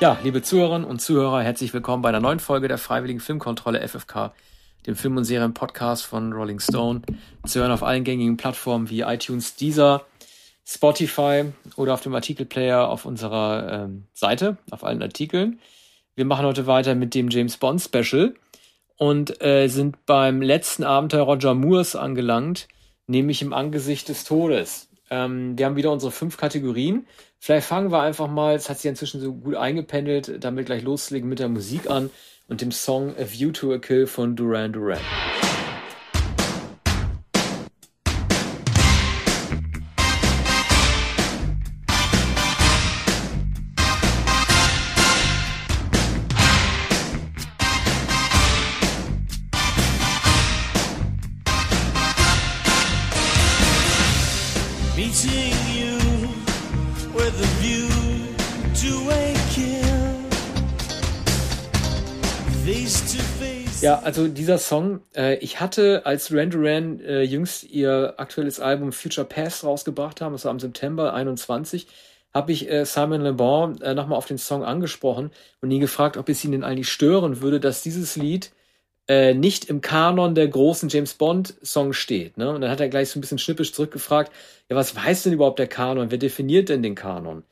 Ja, liebe Zuhörerinnen und Zuhörer, herzlich willkommen bei einer neuen Folge der Freiwilligen Filmkontrolle FFK, dem Film- und Serien-Podcast von Rolling Stone. Zu hören auf allen gängigen Plattformen wie iTunes, Deezer, Spotify oder auf dem Artikelplayer auf unserer ähm, Seite, auf allen Artikeln. Wir machen heute weiter mit dem James Bond Special und äh, sind beim letzten Abenteuer Roger Moores angelangt, nämlich im Angesicht des Todes. Ähm, wir haben wieder unsere fünf Kategorien. Vielleicht fangen wir einfach mal, es hat sich inzwischen so gut eingependelt, damit gleich loslegen mit der Musik an und dem Song A View to a Kill von Duran Duran. Ja, also dieser Song, äh, ich hatte, als Duran Duran äh, jüngst ihr aktuelles Album Future Past rausgebracht haben, das war im September 21, habe ich äh, Simon Le Bon äh, nochmal auf den Song angesprochen und ihn gefragt, ob es ihn denn eigentlich stören würde, dass dieses Lied äh, nicht im Kanon der großen James Bond Song steht. Ne? Und dann hat er gleich so ein bisschen schnippisch zurückgefragt, ja, was weiß denn überhaupt der Kanon? Wer definiert denn den Kanon?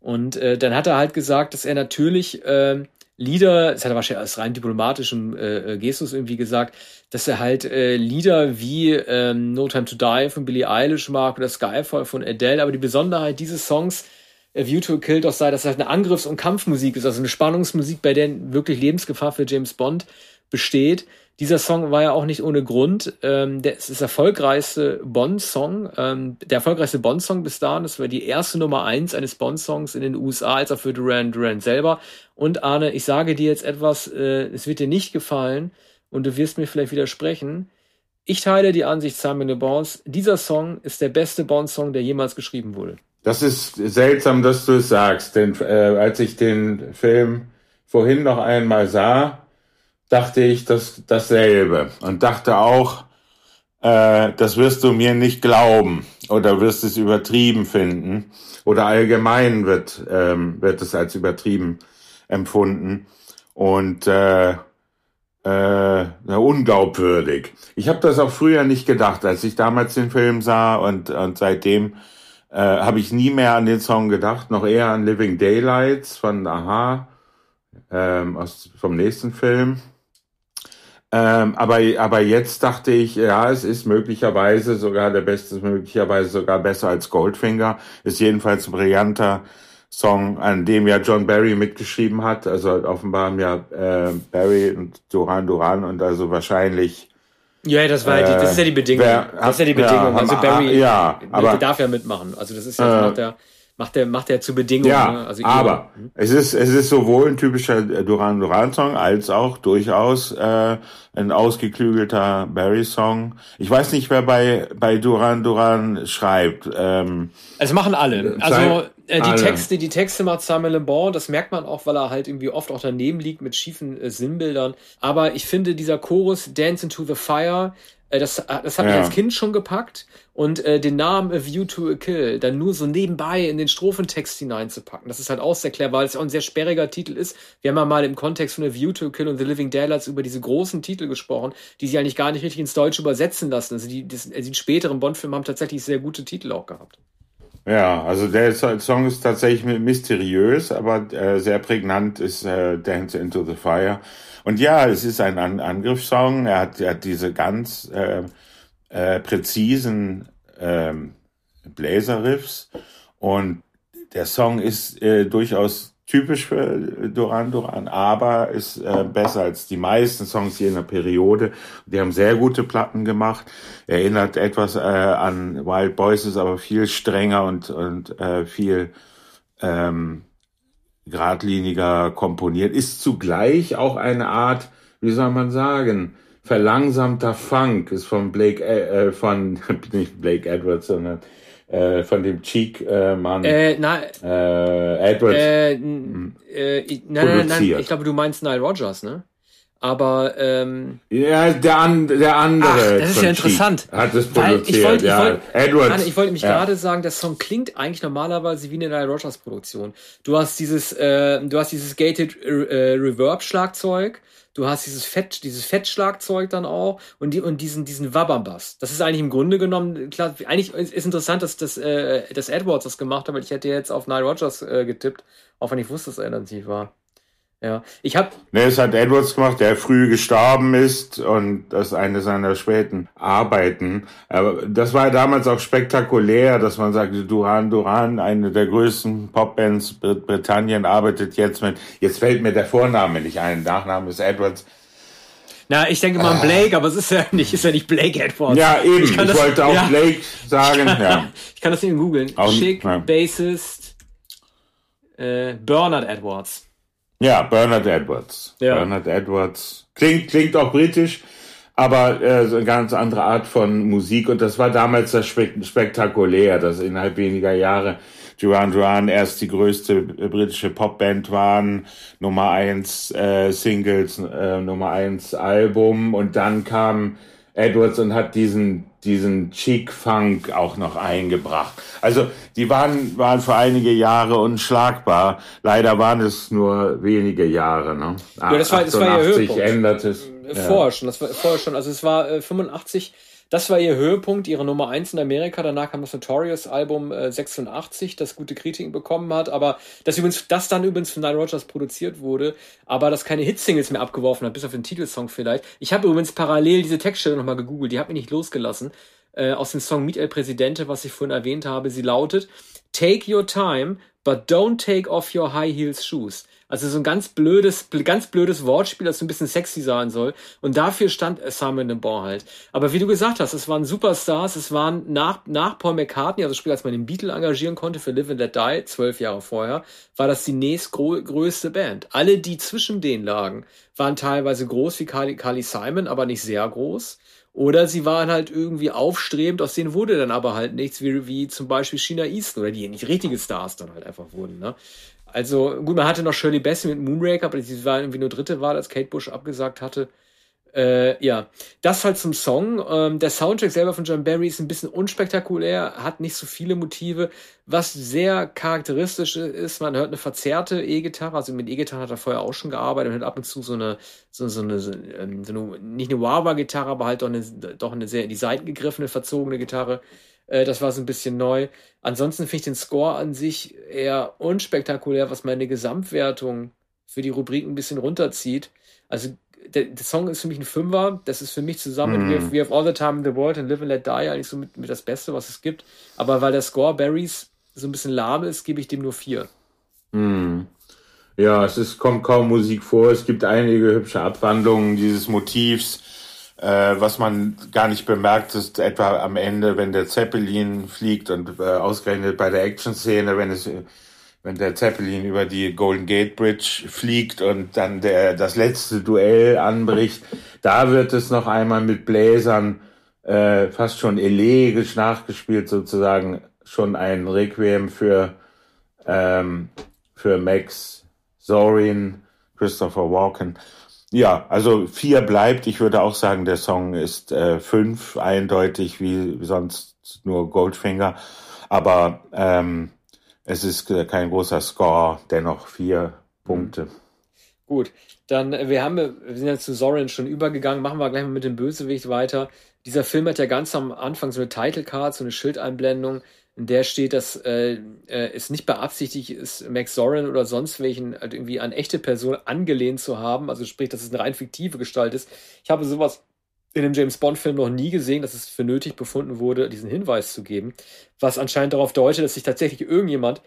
Und äh, dann hat er halt gesagt, dass er natürlich äh, Lieder, das hat er wahrscheinlich aus rein diplomatischem äh, äh, Gestus irgendwie gesagt, dass er halt äh, Lieder wie ähm, No Time to Die von Billie Eilish mag oder Skyfall von Adele, aber die Besonderheit dieses Songs A View to a Kill doch sei, dass es halt eine Angriffs- und Kampfmusik ist, also eine Spannungsmusik, bei der wirklich Lebensgefahr für James Bond besteht. Dieser Song war ja auch nicht ohne Grund. Ähm, der, ist der erfolgreichste Bond-Song, ähm, der erfolgreichste Bond-Song bis dahin. Das war die erste Nummer eins eines Bond-Songs in den USA, als auch für Duran Duran selber. Und Arne, ich sage dir jetzt etwas, äh, es wird dir nicht gefallen und du wirst mir vielleicht widersprechen. Ich teile die Ansicht Simon Le Bons. Dieser Song ist der beste Bond-Song, der jemals geschrieben wurde. Das ist seltsam, dass du es sagst, denn äh, als ich den Film vorhin noch einmal sah, dachte ich das, dasselbe. Und dachte auch, äh, das wirst du mir nicht glauben oder wirst es übertrieben finden. Oder allgemein wird, ähm, wird es als übertrieben empfunden. Und äh, äh, unglaubwürdig. Ich habe das auch früher nicht gedacht, als ich damals den Film sah und, und seitdem äh, habe ich nie mehr an den Song gedacht, noch eher an Living Daylights von Aha ähm, aus, vom nächsten Film. Ähm, aber, aber jetzt dachte ich, ja, es ist möglicherweise sogar der beste, möglicherweise sogar besser als Goldfinger. Ist jedenfalls ein brillanter Song, an dem ja John Barry mitgeschrieben hat. Also offenbar haben ja äh, Barry und Duran Duran und also wahrscheinlich. Ja, das war äh, die, das ist ja die Bedingung. Wer, das ist ja die Bedingung. Ja, also Barry ja, aber, darf ja mitmachen. Also das ist ja äh, der macht er macht er zu Bedingungen. Ja, ne? also aber hm? es ist es ist sowohl ein typischer Duran Duran Song als auch durchaus äh, ein ausgeklügelter Barry Song. Ich weiß nicht, wer bei bei Duran Duran schreibt. Ähm, es machen alle. Also äh, die alle. Texte, die Texte macht Samuel Le Bon, das merkt man auch, weil er halt irgendwie oft auch daneben liegt mit schiefen äh, Sinnbildern. Aber ich finde dieser Chorus Dance into the Fire, äh, das, äh, das hat ja. mich als Kind schon gepackt. Und äh, den Namen A View to a Kill dann nur so nebenbei in den Strophentext hineinzupacken, das ist halt auch sehr clever, weil es auch ein sehr sperriger Titel ist. Wir haben ja mal im Kontext von A View to a Kill und The Living Daylights über diese großen Titel gesprochen, die sich eigentlich gar nicht richtig ins Deutsche übersetzen lassen. Also die, das, also die späteren Bond-Filme haben tatsächlich sehr gute Titel auch gehabt. Ja, also der Song ist tatsächlich mysteriös, aber äh, sehr prägnant ist äh, Dance into the Fire. Und ja, es ist ein An Angriffssong. Er hat, er hat diese ganz äh, äh, präzisen äh, Bläserriffs und der Song ist äh, durchaus typisch für Duran Duran, aber ist äh, besser als die meisten Songs jener Periode. Die haben sehr gute Platten gemacht. Erinnert etwas äh, an Wild Boys, ist aber viel strenger und und äh, viel ähm, geradliniger komponiert, ist zugleich auch eine Art, wie soll man sagen, verlangsamter Funk, ist von Blake, äh, äh von, nicht Blake Edwards, sondern äh, von dem Cheek-Mann. Äh, äh, na, äh, Edwards. Äh, äh, nein, nein, nein, ich glaube, du meinst Nile Rogers, ne? Aber ähm, ja, der, an, der andere. Ach, das ist ja interessant. Hat es produziert. Ich wollte, ja. wollt, Edwards. ich wollte mich ja. gerade sagen, der Song klingt eigentlich normalerweise wie eine Nile Rogers Produktion. Du hast dieses, äh, du hast dieses gated äh, Reverb Schlagzeug. Du hast dieses Fett, dieses Fettschlagzeug dann auch und die und diesen diesen Wabberbass. Das ist eigentlich im Grunde genommen klar. Eigentlich ist interessant, dass das äh, dass Edwards das gemacht hat, weil ich hätte jetzt auf Nile Rogers äh, getippt, auch wenn ich wusste, dass er intensiv war. Ja, ich habe. Ne, es hat Edwards gemacht, der früh gestorben ist und das ist eine seiner späten Arbeiten. Aber das war damals auch spektakulär, dass man sagte, Duran Duran, eine der größten Popbands Britannien, arbeitet jetzt mit. Jetzt fällt mir der Vorname nicht ein. Nachname ist Edwards. Na, ich denke mal an Blake, aber es ist ja nicht, ist ja nicht Blake Edwards. Ja, eben. Ich, ich das, wollte auch ja. Blake sagen. Ja. ich kann das eben googeln. Schick, ja. Bassist, äh, Bernard Edwards. Ja, Bernard Edwards. Ja. Bernard Edwards. Klingt, klingt auch britisch, aber äh, so eine ganz andere Art von Musik. Und das war damals das Spek spektakulär, dass innerhalb weniger Jahre Duran Duran erst die größte britische Popband waren, Nummer eins äh, Singles, äh, Nummer eins Album und dann kam Edwards und hat diesen, diesen Cheek-Funk auch noch eingebracht. Also die waren, waren für einige Jahre unschlagbar. Leider waren es nur wenige Jahre. Ne? Ja, das war, das war ihr Höhepunkt. ändert es. Vorher ja. schon, das war vorher schon. Also es war äh, 85 das war ihr Höhepunkt, ihre Nummer 1 in Amerika. Danach kam das Notorious-Album äh, 86, das gute Kritiken bekommen hat, aber das übrigens, das dann übrigens von Nile Rogers produziert wurde, aber das keine Hitsingles mehr abgeworfen hat, bis auf den Titelsong vielleicht. Ich habe übrigens parallel diese Textstelle nochmal gegoogelt, die hat mich nicht losgelassen. Äh, aus dem Song Meet El Presidente, was ich vorhin erwähnt habe, sie lautet Take your time, but don't take off your high heels shoes. Also so ein ganz blödes, ganz blödes Wortspiel, das so ein bisschen sexy sein soll. Und dafür stand Simon Le Bon halt. Aber wie du gesagt hast, es waren Superstars, es waren nach, nach Paul McCartney, also sprich, als man den Beatle engagieren konnte für Live and Let Die, zwölf Jahre vorher, war das die nächstgrößte Band. Alle, die zwischen denen lagen, waren teilweise groß wie Carly, Carly Simon, aber nicht sehr groß. Oder sie waren halt irgendwie aufstrebend, aus denen wurde dann aber halt nichts, wie, wie zum Beispiel China Easton oder die nicht richtige Stars dann halt einfach wurden. Ne? Also gut, man hatte noch Shirley Bassey mit Moonraker, aber sie war irgendwie nur dritte Wahl, als Kate Bush abgesagt hatte. Äh, ja, das halt zum Song. Ähm, der Soundtrack selber von John Barry ist ein bisschen unspektakulär, hat nicht so viele Motive. Was sehr charakteristisch ist, man hört eine verzerrte E-Gitarre, also mit E-Gitarre hat er vorher auch schon gearbeitet, man hört ab und zu so eine, so, so eine, so ähm, eine nicht eine Wawa-Gitarre, aber halt doch eine, doch eine sehr in die Seiten gegriffene, verzogene Gitarre. Äh, das war so ein bisschen neu. Ansonsten finde ich den Score an sich eher unspektakulär, was meine Gesamtwertung für die Rubrik ein bisschen runterzieht. Also der, der Song ist für mich ein Fünfer. Das ist für mich zusammen mm. mit We Have All the Time in the World and Live and Let Die eigentlich so mit, mit das Beste, was es gibt. Aber weil der Score Barrys so ein bisschen lahm ist, gebe ich dem nur vier. Mm. Ja, es ist, kommt kaum Musik vor. Es gibt einige hübsche Abwandlungen dieses Motivs. Äh, was man gar nicht bemerkt, ist etwa am Ende, wenn der Zeppelin fliegt und äh, ausgerechnet bei der Action-Szene, wenn es wenn der Zeppelin über die Golden Gate Bridge fliegt und dann der das letzte Duell anbricht, da wird es noch einmal mit Bläsern äh, fast schon elegisch nachgespielt, sozusagen schon ein Requiem für ähm, für Max Zorin, Christopher Walken. Ja, also vier bleibt. Ich würde auch sagen, der Song ist äh, fünf, eindeutig wie sonst nur Goldfinger. Aber ähm, es ist kein großer Score, dennoch vier Punkte. Gut, dann äh, wir haben wir sind jetzt zu Soren schon übergegangen, machen wir gleich mal mit dem Bösewicht weiter. Dieser Film hat ja ganz am Anfang so eine Title Card, so eine Schildeinblendung in der steht, dass äh, äh, es nicht beabsichtigt ist, Max Zorin oder sonst welchen halt irgendwie an echte Person angelehnt zu haben. Also sprich, dass es eine rein fiktive Gestalt ist. Ich habe sowas in einem James Bond-Film noch nie gesehen, dass es für nötig befunden wurde, diesen Hinweis zu geben, was anscheinend darauf deutet, dass sich tatsächlich irgendjemand,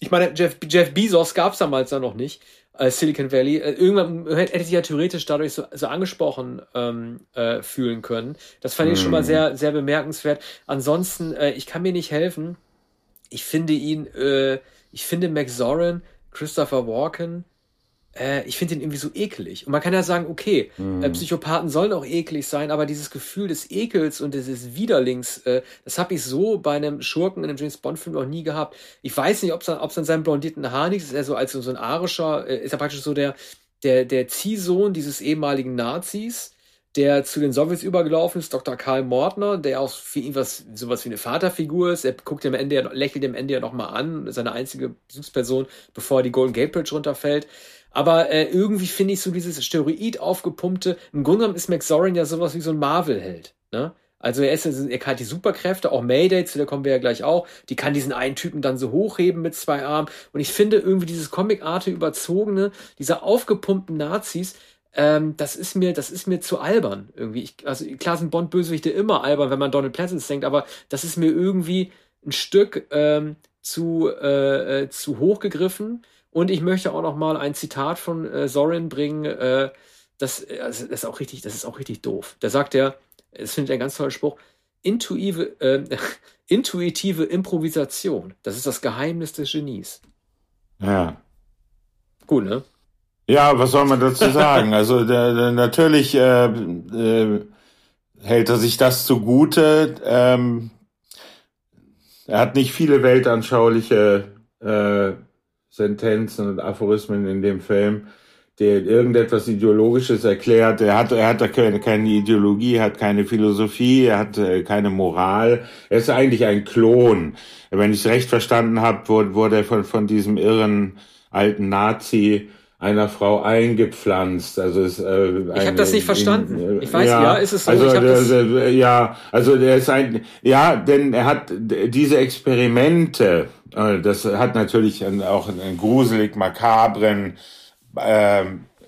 ich meine, Jeff, Jeff Bezos gab es damals ja noch nicht, Silicon Valley, äh, irgendwann hätte sich ja theoretisch dadurch so, so angesprochen ähm, äh, fühlen können. Das fand ich schon mal mhm. sehr, sehr bemerkenswert. Ansonsten, äh, ich kann mir nicht helfen. Ich finde ihn, äh, ich finde Max Zorin, Christopher Walken, äh, ich finde ihn irgendwie so eklig. Und man kann ja sagen, okay, mhm. äh, Psychopathen sollen auch eklig sein, aber dieses Gefühl des Ekels und des Widerlings, äh, das habe ich so bei einem Schurken in einem James Bond-Film noch nie gehabt. Ich weiß nicht, ob es an, an seinem blondierten Haar liegt. Ist er so als so ein arischer, äh, ist er praktisch so der, der, der Ziehsohn dieses ehemaligen Nazis, der zu den Sowjets übergelaufen ist, Dr. Karl Mortner, der auch für ihn was, sowas wie eine Vaterfigur ist. Er guckt am Ende, ja, lächelt am Ende ja nochmal an, seine einzige Besuchsperson, bevor die Golden Gate Bridge runterfällt. Aber äh, irgendwie finde ich so dieses Steroid aufgepumpte, im Grunde genommen ist Max Zorin ja sowas wie so ein Marvel-Held. Ne? Also er ist er hat die Superkräfte, auch Mayday, zu der kommen wir ja gleich auch, die kann diesen einen Typen dann so hochheben mit zwei Armen. Und ich finde irgendwie dieses Comic-Arte überzogene, dieser aufgepumpten Nazis, ähm, das ist mir, das ist mir zu albern irgendwie. Ich, also klar sind Bond-Bösewichte immer albern, wenn man Donald Pleasance denkt, aber das ist mir irgendwie ein Stück ähm, zu, äh, äh, zu hoch gegriffen. Und ich möchte auch noch mal ein Zitat von äh, Sorin bringen. Äh, das, also, das ist auch richtig, das ist auch richtig doof. Da sagt er, es findet ein ganz toller Spruch, intuitive, äh, intuitive Improvisation. Das ist das Geheimnis des Genies. Ja. Gut, ne? Ja, was soll man dazu sagen? Also der, der, natürlich äh, äh, hält er sich das zugute. Ähm, er hat nicht viele weltanschauliche äh, Sentenzen und Aphorismen in dem Film, der irgendetwas Ideologisches erklärt. Er hat, er hat keine, keine Ideologie, hat keine Philosophie, er hat äh, keine Moral. Er ist eigentlich ein Klon. Wenn ich es recht verstanden habe, wurde, wurde er von, von diesem irren alten Nazi einer Frau eingepflanzt. Also es, äh, ich habe das nicht verstanden. ich weiß, ja, ja, ist es so. Also der, ja, also der ist ein, ja, denn er hat diese Experimente. Äh, das hat natürlich auch einen gruselig makabren, äh,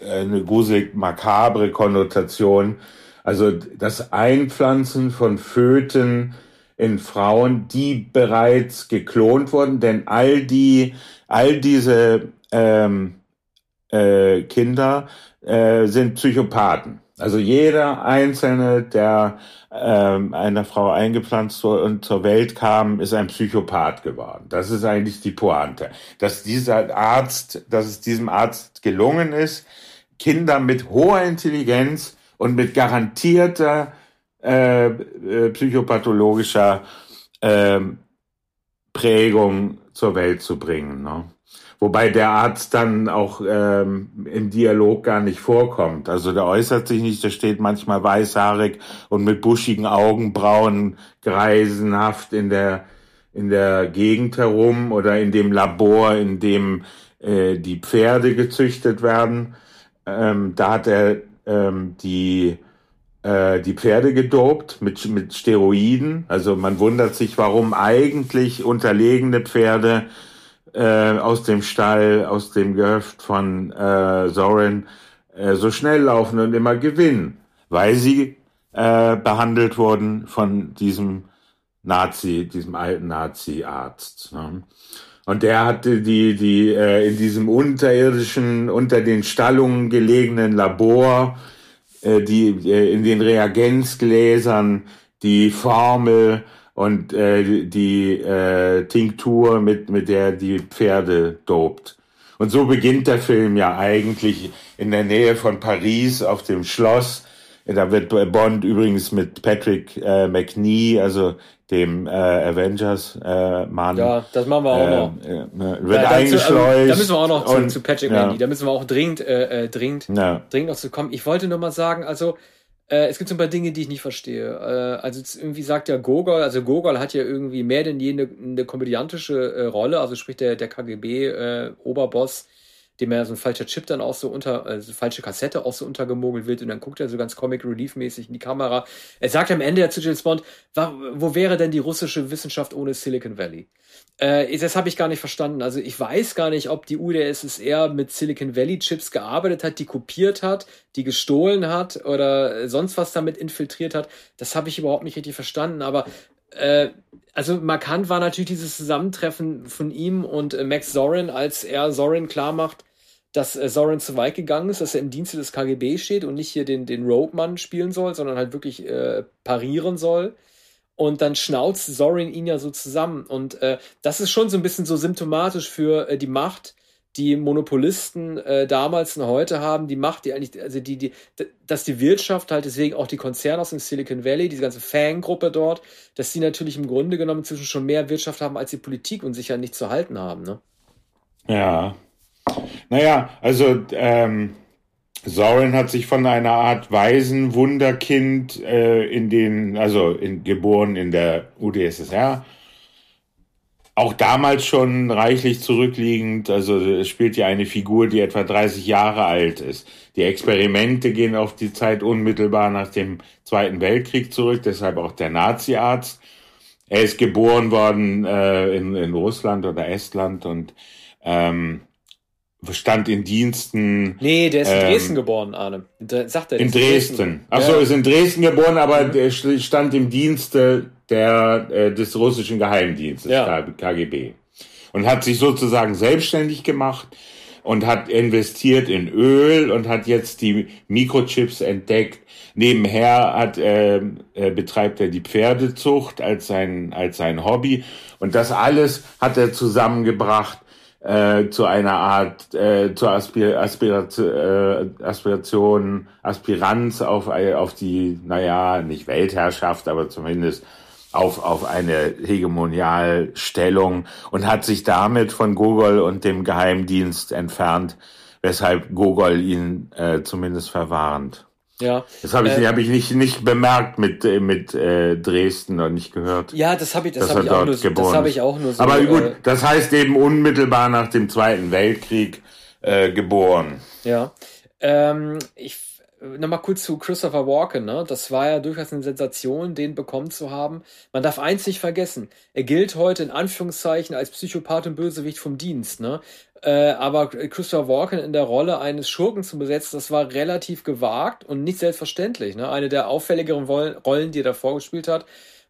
eine gruselig makabre Konnotation. Also das Einpflanzen von Föten in Frauen, die bereits geklont wurden, denn all die, all diese ähm, äh, Kinder äh, sind Psychopathen. Also jeder einzelne, der ähm, einer Frau eingepflanzt und zur Welt kam, ist ein Psychopath geworden. Das ist eigentlich die Pointe. Dass dieser Arzt, dass es diesem Arzt gelungen ist, Kinder mit hoher Intelligenz und mit garantierter äh, äh, psychopathologischer äh, Prägung zur Welt zu bringen. Ne? Wobei der Arzt dann auch ähm, im Dialog gar nicht vorkommt. Also der äußert sich nicht, der steht manchmal weißhaarig und mit buschigen Augenbrauen greisenhaft in der, in der Gegend herum oder in dem Labor, in dem äh, die Pferde gezüchtet werden. Ähm, da hat er ähm, die äh, die Pferde gedopt mit, mit Steroiden. Also man wundert sich, warum eigentlich unterlegene Pferde äh, aus dem Stall, aus dem Gehöft von äh, Soren äh, so schnell laufen und immer gewinnen, weil sie äh, behandelt wurden von diesem Nazi, diesem alten Nazi-Arzt. Ne? Und der hatte die, die äh, in diesem unterirdischen, unter den Stallungen gelegenen Labor, äh, die äh, in den Reagenzgläsern die Formel und äh, die äh, Tinktur, mit, mit der die Pferde dopt. Und so beginnt der Film ja eigentlich in der Nähe von Paris auf dem Schloss. Da wird Bond übrigens mit Patrick äh, McNee, also dem äh, Avengers-Mann. Äh, ja, das machen wir auch noch. Äh, ne, wird da, eingeschleust. Also, da müssen wir auch noch zu, und, zu Patrick ja. McNee, da müssen wir auch dringend, äh, äh dringend, ja. dringend noch zu kommen. Ich wollte nur mal sagen, also äh, es gibt so ein paar Dinge, die ich nicht verstehe. Äh, also irgendwie sagt ja Gogol, also Gogol hat ja irgendwie mehr denn je eine, eine komödiantische äh, Rolle, also sprich der, der KGB-Oberboss, äh, dem er so ein falscher Chip dann auch so unter, also falsche Kassette auch so untergemogelt wird und dann guckt er so ganz Comic-Relief-mäßig in die Kamera. Er sagt am Ende ja zu James Bond, wo wäre denn die russische Wissenschaft ohne Silicon Valley? Äh, das habe ich gar nicht verstanden. Also ich weiß gar nicht, ob die UdSSR mit Silicon Valley Chips gearbeitet hat, die kopiert hat, die gestohlen hat oder sonst was damit infiltriert hat. Das habe ich überhaupt nicht richtig verstanden. Aber äh, also markant war natürlich dieses Zusammentreffen von ihm und äh, Max Zorin, als er Zorin klar macht, dass äh, Zorin zu weit gegangen ist, dass er im Dienste des KGB steht und nicht hier den, den Rogue-Mann spielen soll, sondern halt wirklich äh, parieren soll und dann schnauzt Sorin ihn ja so zusammen. Und äh, das ist schon so ein bisschen so symptomatisch für äh, die Macht, die Monopolisten äh, damals und heute haben, die Macht, die eigentlich, also die, die, dass die Wirtschaft halt deswegen auch die Konzerne aus dem Silicon Valley, diese ganze Fangruppe dort, dass die natürlich im Grunde genommen inzwischen schon mehr Wirtschaft haben als die Politik und sich ja nicht zu halten haben, ne? Ja. Naja, also ähm, Soren hat sich von einer Art Waisenwunderkind äh, in den, also in, geboren in der UdSSR, auch damals schon reichlich zurückliegend. Also es spielt ja eine Figur, die etwa 30 Jahre alt ist. Die Experimente gehen auf die Zeit unmittelbar nach dem Zweiten Weltkrieg zurück, deshalb auch der Naziarzt. Er ist geboren worden äh, in, in Russland oder Estland und ähm, stand in Diensten. Nee, der ist in ähm, Dresden geboren, Arne. Sagt er. In Dresden. Dresden. Ach so, ja. ist in Dresden geboren, aber mhm. der stand im Dienste der, äh, des russischen Geheimdienstes, ja. KGB. Und hat sich sozusagen selbstständig gemacht und hat investiert in Öl und hat jetzt die Mikrochips entdeckt. Nebenher hat, äh, äh, betreibt er die Pferdezucht als sein, als sein Hobby. Und das alles hat er zusammengebracht äh, zu einer Art, äh, zur Aspir Aspiration, äh, Aspiration, Aspiranz auf, auf die, naja, nicht Weltherrschaft, aber zumindest auf, auf eine Hegemonialstellung und hat sich damit von Gogol und dem Geheimdienst entfernt, weshalb Gogol ihn äh, zumindest verwarnt. Ja. Das habe ich, äh, hab ich nicht, nicht bemerkt mit, äh, mit äh, Dresden und nicht gehört. Ja, das habe ich, das hab ich, auch nur, das hab ich auch nur so. Aber gut, äh, das heißt eben unmittelbar nach dem Zweiten Weltkrieg äh, geboren. Ja. Ähm, ich nochmal kurz zu Christopher Walken, ne? Das war ja durchaus eine Sensation, den bekommen zu haben. Man darf eins nicht vergessen. Er gilt heute in Anführungszeichen als Psychopath und Bösewicht vom Dienst, ne? Äh, aber Christopher Walken in der Rolle eines Schurken zu besetzen, das war relativ gewagt und nicht selbstverständlich. Ne? Eine der auffälligeren Rollen, die er davor gespielt hat,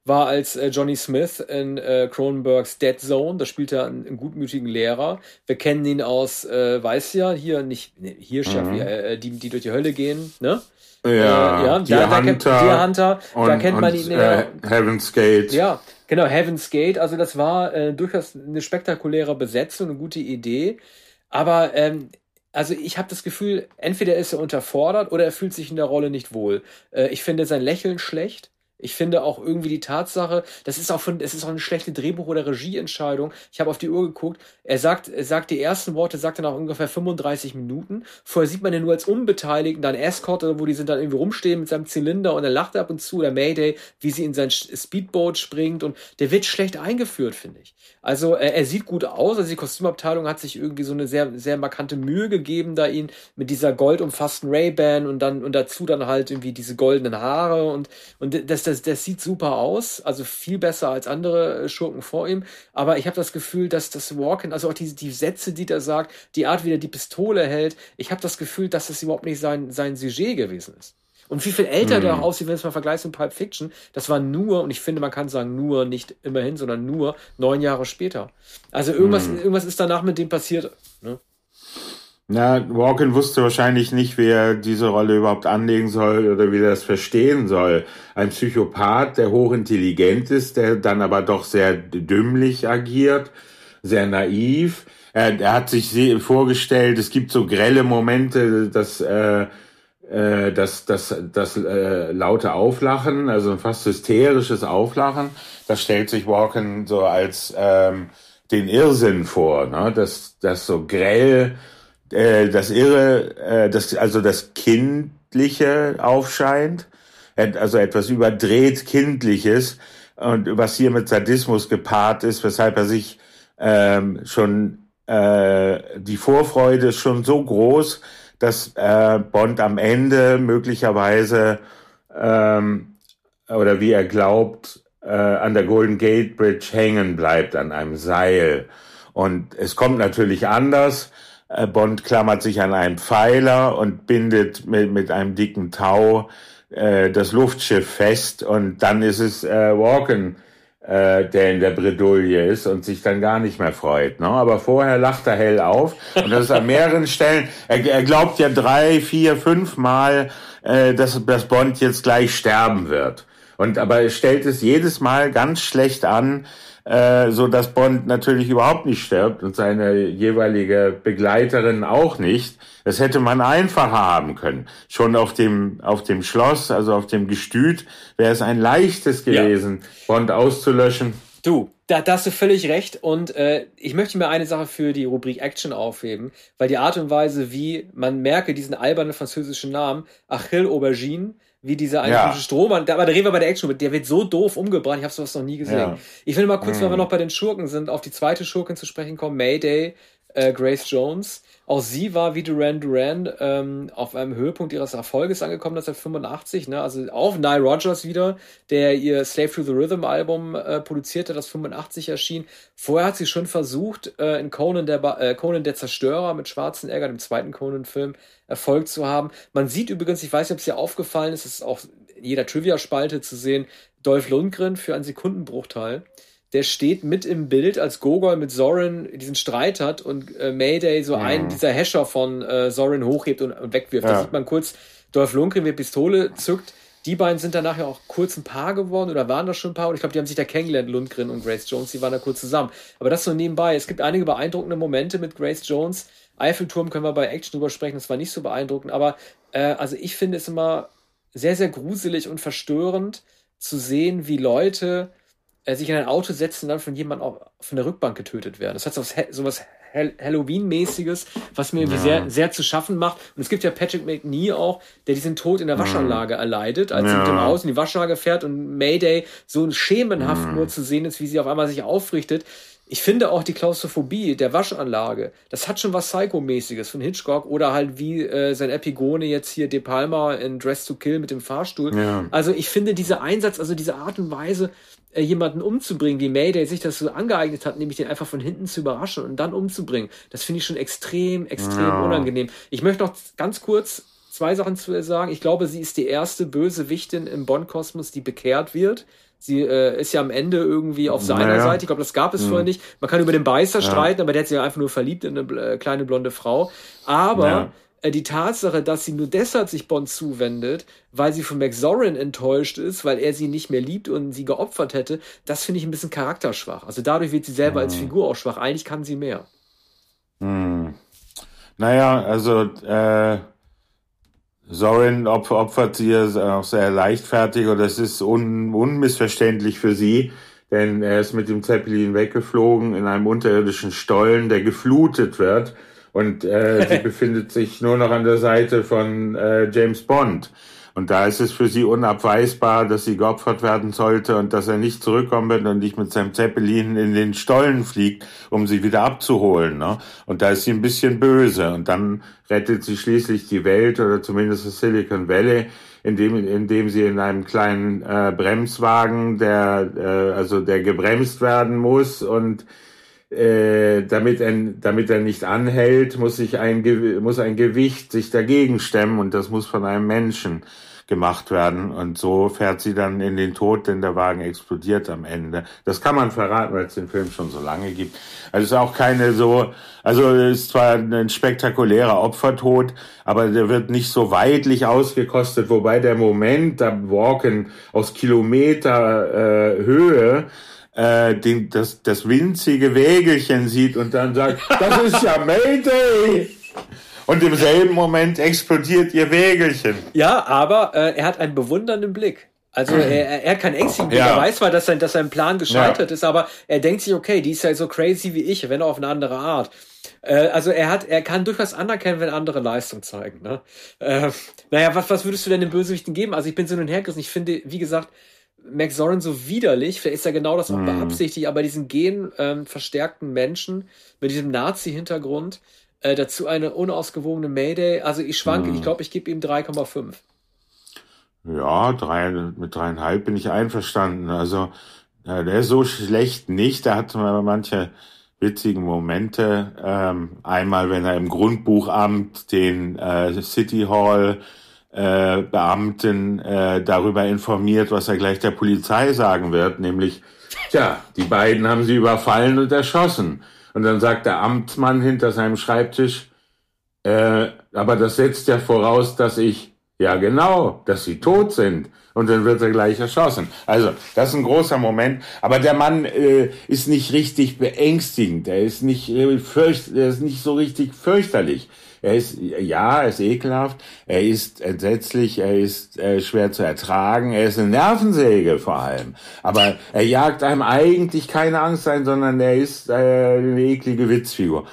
war als äh, Johnny Smith in äh, Cronenbergs Dead Zone. Da spielt er einen, einen gutmütigen Lehrer. Wir kennen ihn aus, äh, weiß ja, hier nicht, nee, hier mhm. äh, die, die durch die Hölle gehen, ne? Ja, äh, ja Deer da, Hunter. Da, Deer Hunter, und, da kennt man ihn. Äh, Heaven's Gate. Ja, genau, Heaven's Gate. Also das war äh, durchaus eine spektakuläre Besetzung, eine gute Idee. Aber ähm, also ich habe das Gefühl, entweder ist er unterfordert oder er fühlt sich in der Rolle nicht wohl. Äh, ich finde sein Lächeln schlecht. Ich finde auch irgendwie die Tatsache, das ist auch von, es ist auch eine schlechte Drehbuch- oder Regieentscheidung. Ich habe auf die Uhr geguckt. Er sagt, er sagt die ersten Worte, sagt er nach ungefähr 35 Minuten. Vorher sieht man ihn nur als Unbeteiligten, dann Escort, wo die sind dann irgendwie rumstehen mit seinem Zylinder und er lacht ab und zu, oder Mayday, wie sie in sein Speedboat springt und der wird schlecht eingeführt, finde ich. Also er, er sieht gut aus, also die Kostümabteilung hat sich irgendwie so eine sehr, sehr markante Mühe gegeben, da ihn mit dieser goldumfassten Ray-Ban und dann, und dazu dann halt irgendwie diese goldenen Haare und, und das, das, das sieht super aus, also viel besser als andere Schurken vor ihm. Aber ich habe das Gefühl, dass das Walken, also auch die, die Sätze, die er sagt, die Art, wie er die Pistole hält, ich habe das Gefühl, dass das überhaupt nicht sein, sein Sujet gewesen ist. Und wie viel älter hm. der auch aussieht, wenn es mal vergleicht mit Pulp Fiction, das war nur, und ich finde, man kann sagen nur, nicht immerhin, sondern nur neun Jahre später. Also irgendwas, hm. irgendwas ist danach mit dem passiert. Ne? Na, Walken wusste wahrscheinlich nicht, wie er diese Rolle überhaupt anlegen soll oder wie er das verstehen soll. Ein Psychopath, der hochintelligent ist, der dann aber doch sehr dümmlich agiert, sehr naiv. Er, er hat sich vorgestellt, es gibt so grelle Momente, dass äh, äh, das, das, das äh, laute Auflachen, also ein fast hysterisches Auflachen, das stellt sich Walken so als ähm, den Irrsinn vor, ne? das, das so grell äh, das Irre, äh, das, also das Kindliche aufscheint, also etwas überdreht Kindliches und was hier mit Sadismus gepaart ist, weshalb er sich ähm, schon äh, die Vorfreude ist schon so groß, dass äh, Bond am Ende möglicherweise ähm, oder wie er glaubt äh, an der Golden Gate Bridge hängen bleibt an einem Seil. Und es kommt natürlich anders. Äh, Bond klammert sich an einen Pfeiler und bindet mit, mit einem dicken Tau äh, das Luftschiff fest und dann ist es äh, Walken, äh, der in der Bredouille ist und sich dann gar nicht mehr freut. Ne? Aber vorher lacht er hell auf und das ist an mehreren Stellen. Er, er glaubt ja drei, vier, fünf Mal, äh, dass, dass Bond jetzt gleich sterben wird. Und aber er stellt es jedes Mal ganz schlecht an, äh, so dass Bond natürlich überhaupt nicht stirbt und seine jeweilige Begleiterin auch nicht. Das hätte man einfacher haben können. Schon auf dem, auf dem Schloss, also auf dem Gestüt, wäre es ein leichtes gewesen, ja. Bond auszulöschen. Du, Da, da hast du völlig recht. Und äh, ich möchte mir eine Sache für die Rubrik Action aufheben, weil die Art und Weise, wie man merke, diesen albernen französischen Namen, Achille Aubergine, wie dieser eine ja. Strohmann, aber da reden wir bei der Action, der wird so doof umgebracht, ich habe sowas noch nie gesehen. Ja. Ich will mal kurz, mhm. weil wir noch bei den Schurken sind, auf die zweite Schurkin zu sprechen kommen, Mayday, äh, Grace Jones. Auch sie war wie Duran Duran ähm, auf einem Höhepunkt ihres Erfolges angekommen, 1985. Ne? Also auch Nile Rogers wieder, der ihr Slave to the Rhythm Album äh, produzierte, das 85 erschien. Vorher hat sie schon versucht, äh, in Conan der, äh, Conan der Zerstörer mit schwarzen Ärger, dem zweiten Conan-Film, Erfolg zu haben. Man sieht übrigens, ich weiß nicht, ob es dir aufgefallen ist, es ist auch in jeder Trivia-Spalte zu sehen, Dolph Lundgren für einen Sekundenbruchteil der steht mit im Bild, als Gogol mit Soren diesen Streit hat und äh, Mayday so mhm. einen dieser Hescher von äh, Soren hochhebt und, und wegwirft. Ja. Da sieht man kurz, Dolph Lundgren mit Pistole zückt. Die beiden sind danach ja auch kurz ein Paar geworden oder waren das schon ein Paar und ich glaube, die haben sich da kennengelernt, Lundgren und Grace Jones, die waren da kurz zusammen. Aber das so nebenbei. Es gibt einige beeindruckende Momente mit Grace Jones. Eiffelturm können wir bei Action drüber sprechen, das war nicht so beeindruckend, aber äh, also ich finde es immer sehr, sehr gruselig und verstörend zu sehen, wie Leute äh, sich in ein Auto setzen und dann von jemandem auf, von der Rückbank getötet werden. Das hat so was, so was Halloween-mäßiges, was mir ja. sehr, sehr zu schaffen macht. Und es gibt ja Patrick McNee auch, der diesen Tod in der Waschanlage mhm. erleidet, als ja. er mit dem Haus in die Waschanlage fährt und Mayday so schemenhaft mhm. nur zu sehen ist, wie sie auf einmal sich aufrichtet. Ich finde auch die Klaustrophobie der Waschanlage, das hat schon was Psycho-mäßiges von Hitchcock oder halt wie äh, sein Epigone jetzt hier De Palma in Dress to Kill mit dem Fahrstuhl. Ja. Also ich finde diese Einsatz, also diese Art und Weise, äh, jemanden umzubringen, wie Mayday sich das so angeeignet hat, nämlich den einfach von hinten zu überraschen und dann umzubringen. Das finde ich schon extrem, extrem ja. unangenehm. Ich möchte noch ganz kurz zwei Sachen zu sagen. Ich glaube, sie ist die erste Bösewichtin im Bond-Kosmos, die bekehrt wird. Sie äh, ist ja am Ende irgendwie auf seiner naja. Seite. Ich glaube, das gab es hm. vorher nicht. Man kann über den Beißer ja. streiten, aber der hat sich ja einfach nur verliebt in eine äh, kleine blonde Frau. Aber ja. Äh, die Tatsache, dass sie nur deshalb sich Bond zuwendet, weil sie von McZorin enttäuscht ist, weil er sie nicht mehr liebt und sie geopfert hätte, das finde ich ein bisschen charakterschwach. Also dadurch wird sie selber hm. als Figur auch schwach. Eigentlich kann sie mehr. Hm. Naja, also äh, Sorin opfert sie auch sehr leichtfertig und das ist un unmissverständlich für sie, denn er ist mit dem Zeppelin weggeflogen in einem unterirdischen Stollen, der geflutet wird und äh, sie befindet sich nur noch an der Seite von äh, James Bond. Und da ist es für sie unabweisbar, dass sie geopfert werden sollte und dass er nicht zurückkommen wird und nicht mit seinem Zeppelin in den Stollen fliegt, um sie wieder abzuholen. Ne? Und da ist sie ein bisschen böse. Und dann rettet sie schließlich die Welt oder zumindest das Silicon Valley, indem, indem sie in einem kleinen äh, Bremswagen, der äh, also der gebremst werden muss und äh, damit, er, damit er nicht anhält, muss, sich ein, muss ein Gewicht sich dagegen stemmen und das muss von einem Menschen gemacht werden. Und so fährt sie dann in den Tod, denn der Wagen explodiert am Ende. Das kann man verraten, weil es den Film schon so lange gibt. Also es ist auch keine so, also es ist zwar ein spektakulärer Opfertod, aber der wird nicht so weitlich ausgekostet, wobei der Moment, da Walken aus Kilometer äh, Höhe äh, den, das, das winzige Wägelchen sieht und dann sagt, das ist ja Mayday! Und im selben Moment explodiert ihr Wägelchen. Ja, aber äh, er hat einen bewundernden Blick. Also er, er kann ängstlichen Blick. Ja. Er weiß zwar, dass sein, dass sein Plan gescheitert ja. ist, aber er denkt sich, okay, die ist ja so crazy wie ich, wenn auch auf eine andere Art. Äh, also er hat, er kann durchaus anerkennen, wenn andere Leistung zeigen. Ne? Äh, naja, was, was würdest du denn den Bösewichten geben? Also ich bin so nun hergerissen. Ich finde, wie gesagt, Max Zorin so widerlich, vielleicht ist ja genau das auch mm. beabsichtigt, aber diesen gen ähm, Menschen mit diesem Nazi-Hintergrund, äh, dazu eine unausgewogene Mayday, also ich schwanke, mm. ich glaube, ich gebe ihm 3,5. Ja, drei, mit dreieinhalb bin ich einverstanden. Also ja, der ist so schlecht nicht, da hat man manche witzigen Momente. Ähm, einmal, wenn er im Grundbuchamt den äh, City Hall äh, Beamten äh, darüber informiert, was er gleich der Polizei sagen wird, nämlich, tja, die beiden haben sie überfallen und erschossen. Und dann sagt der Amtsmann hinter seinem Schreibtisch, äh, aber das setzt ja voraus, dass ich, ja genau, dass sie tot sind. Und dann wird er gleich erschossen. Also, das ist ein großer Moment. Aber der Mann äh, ist nicht richtig beängstigend. Er ist nicht, äh, fürcht, er ist nicht so richtig fürchterlich Er ist, ja, er ist ekelhaft, er ist entsetzlich, er ist äh, schwer zu ertragen, er ist eine Nervensäge vor allem. Aber er jagt einem eigentlich keine Angst ein, sondern er ist äh, eine eklige Witzfigur.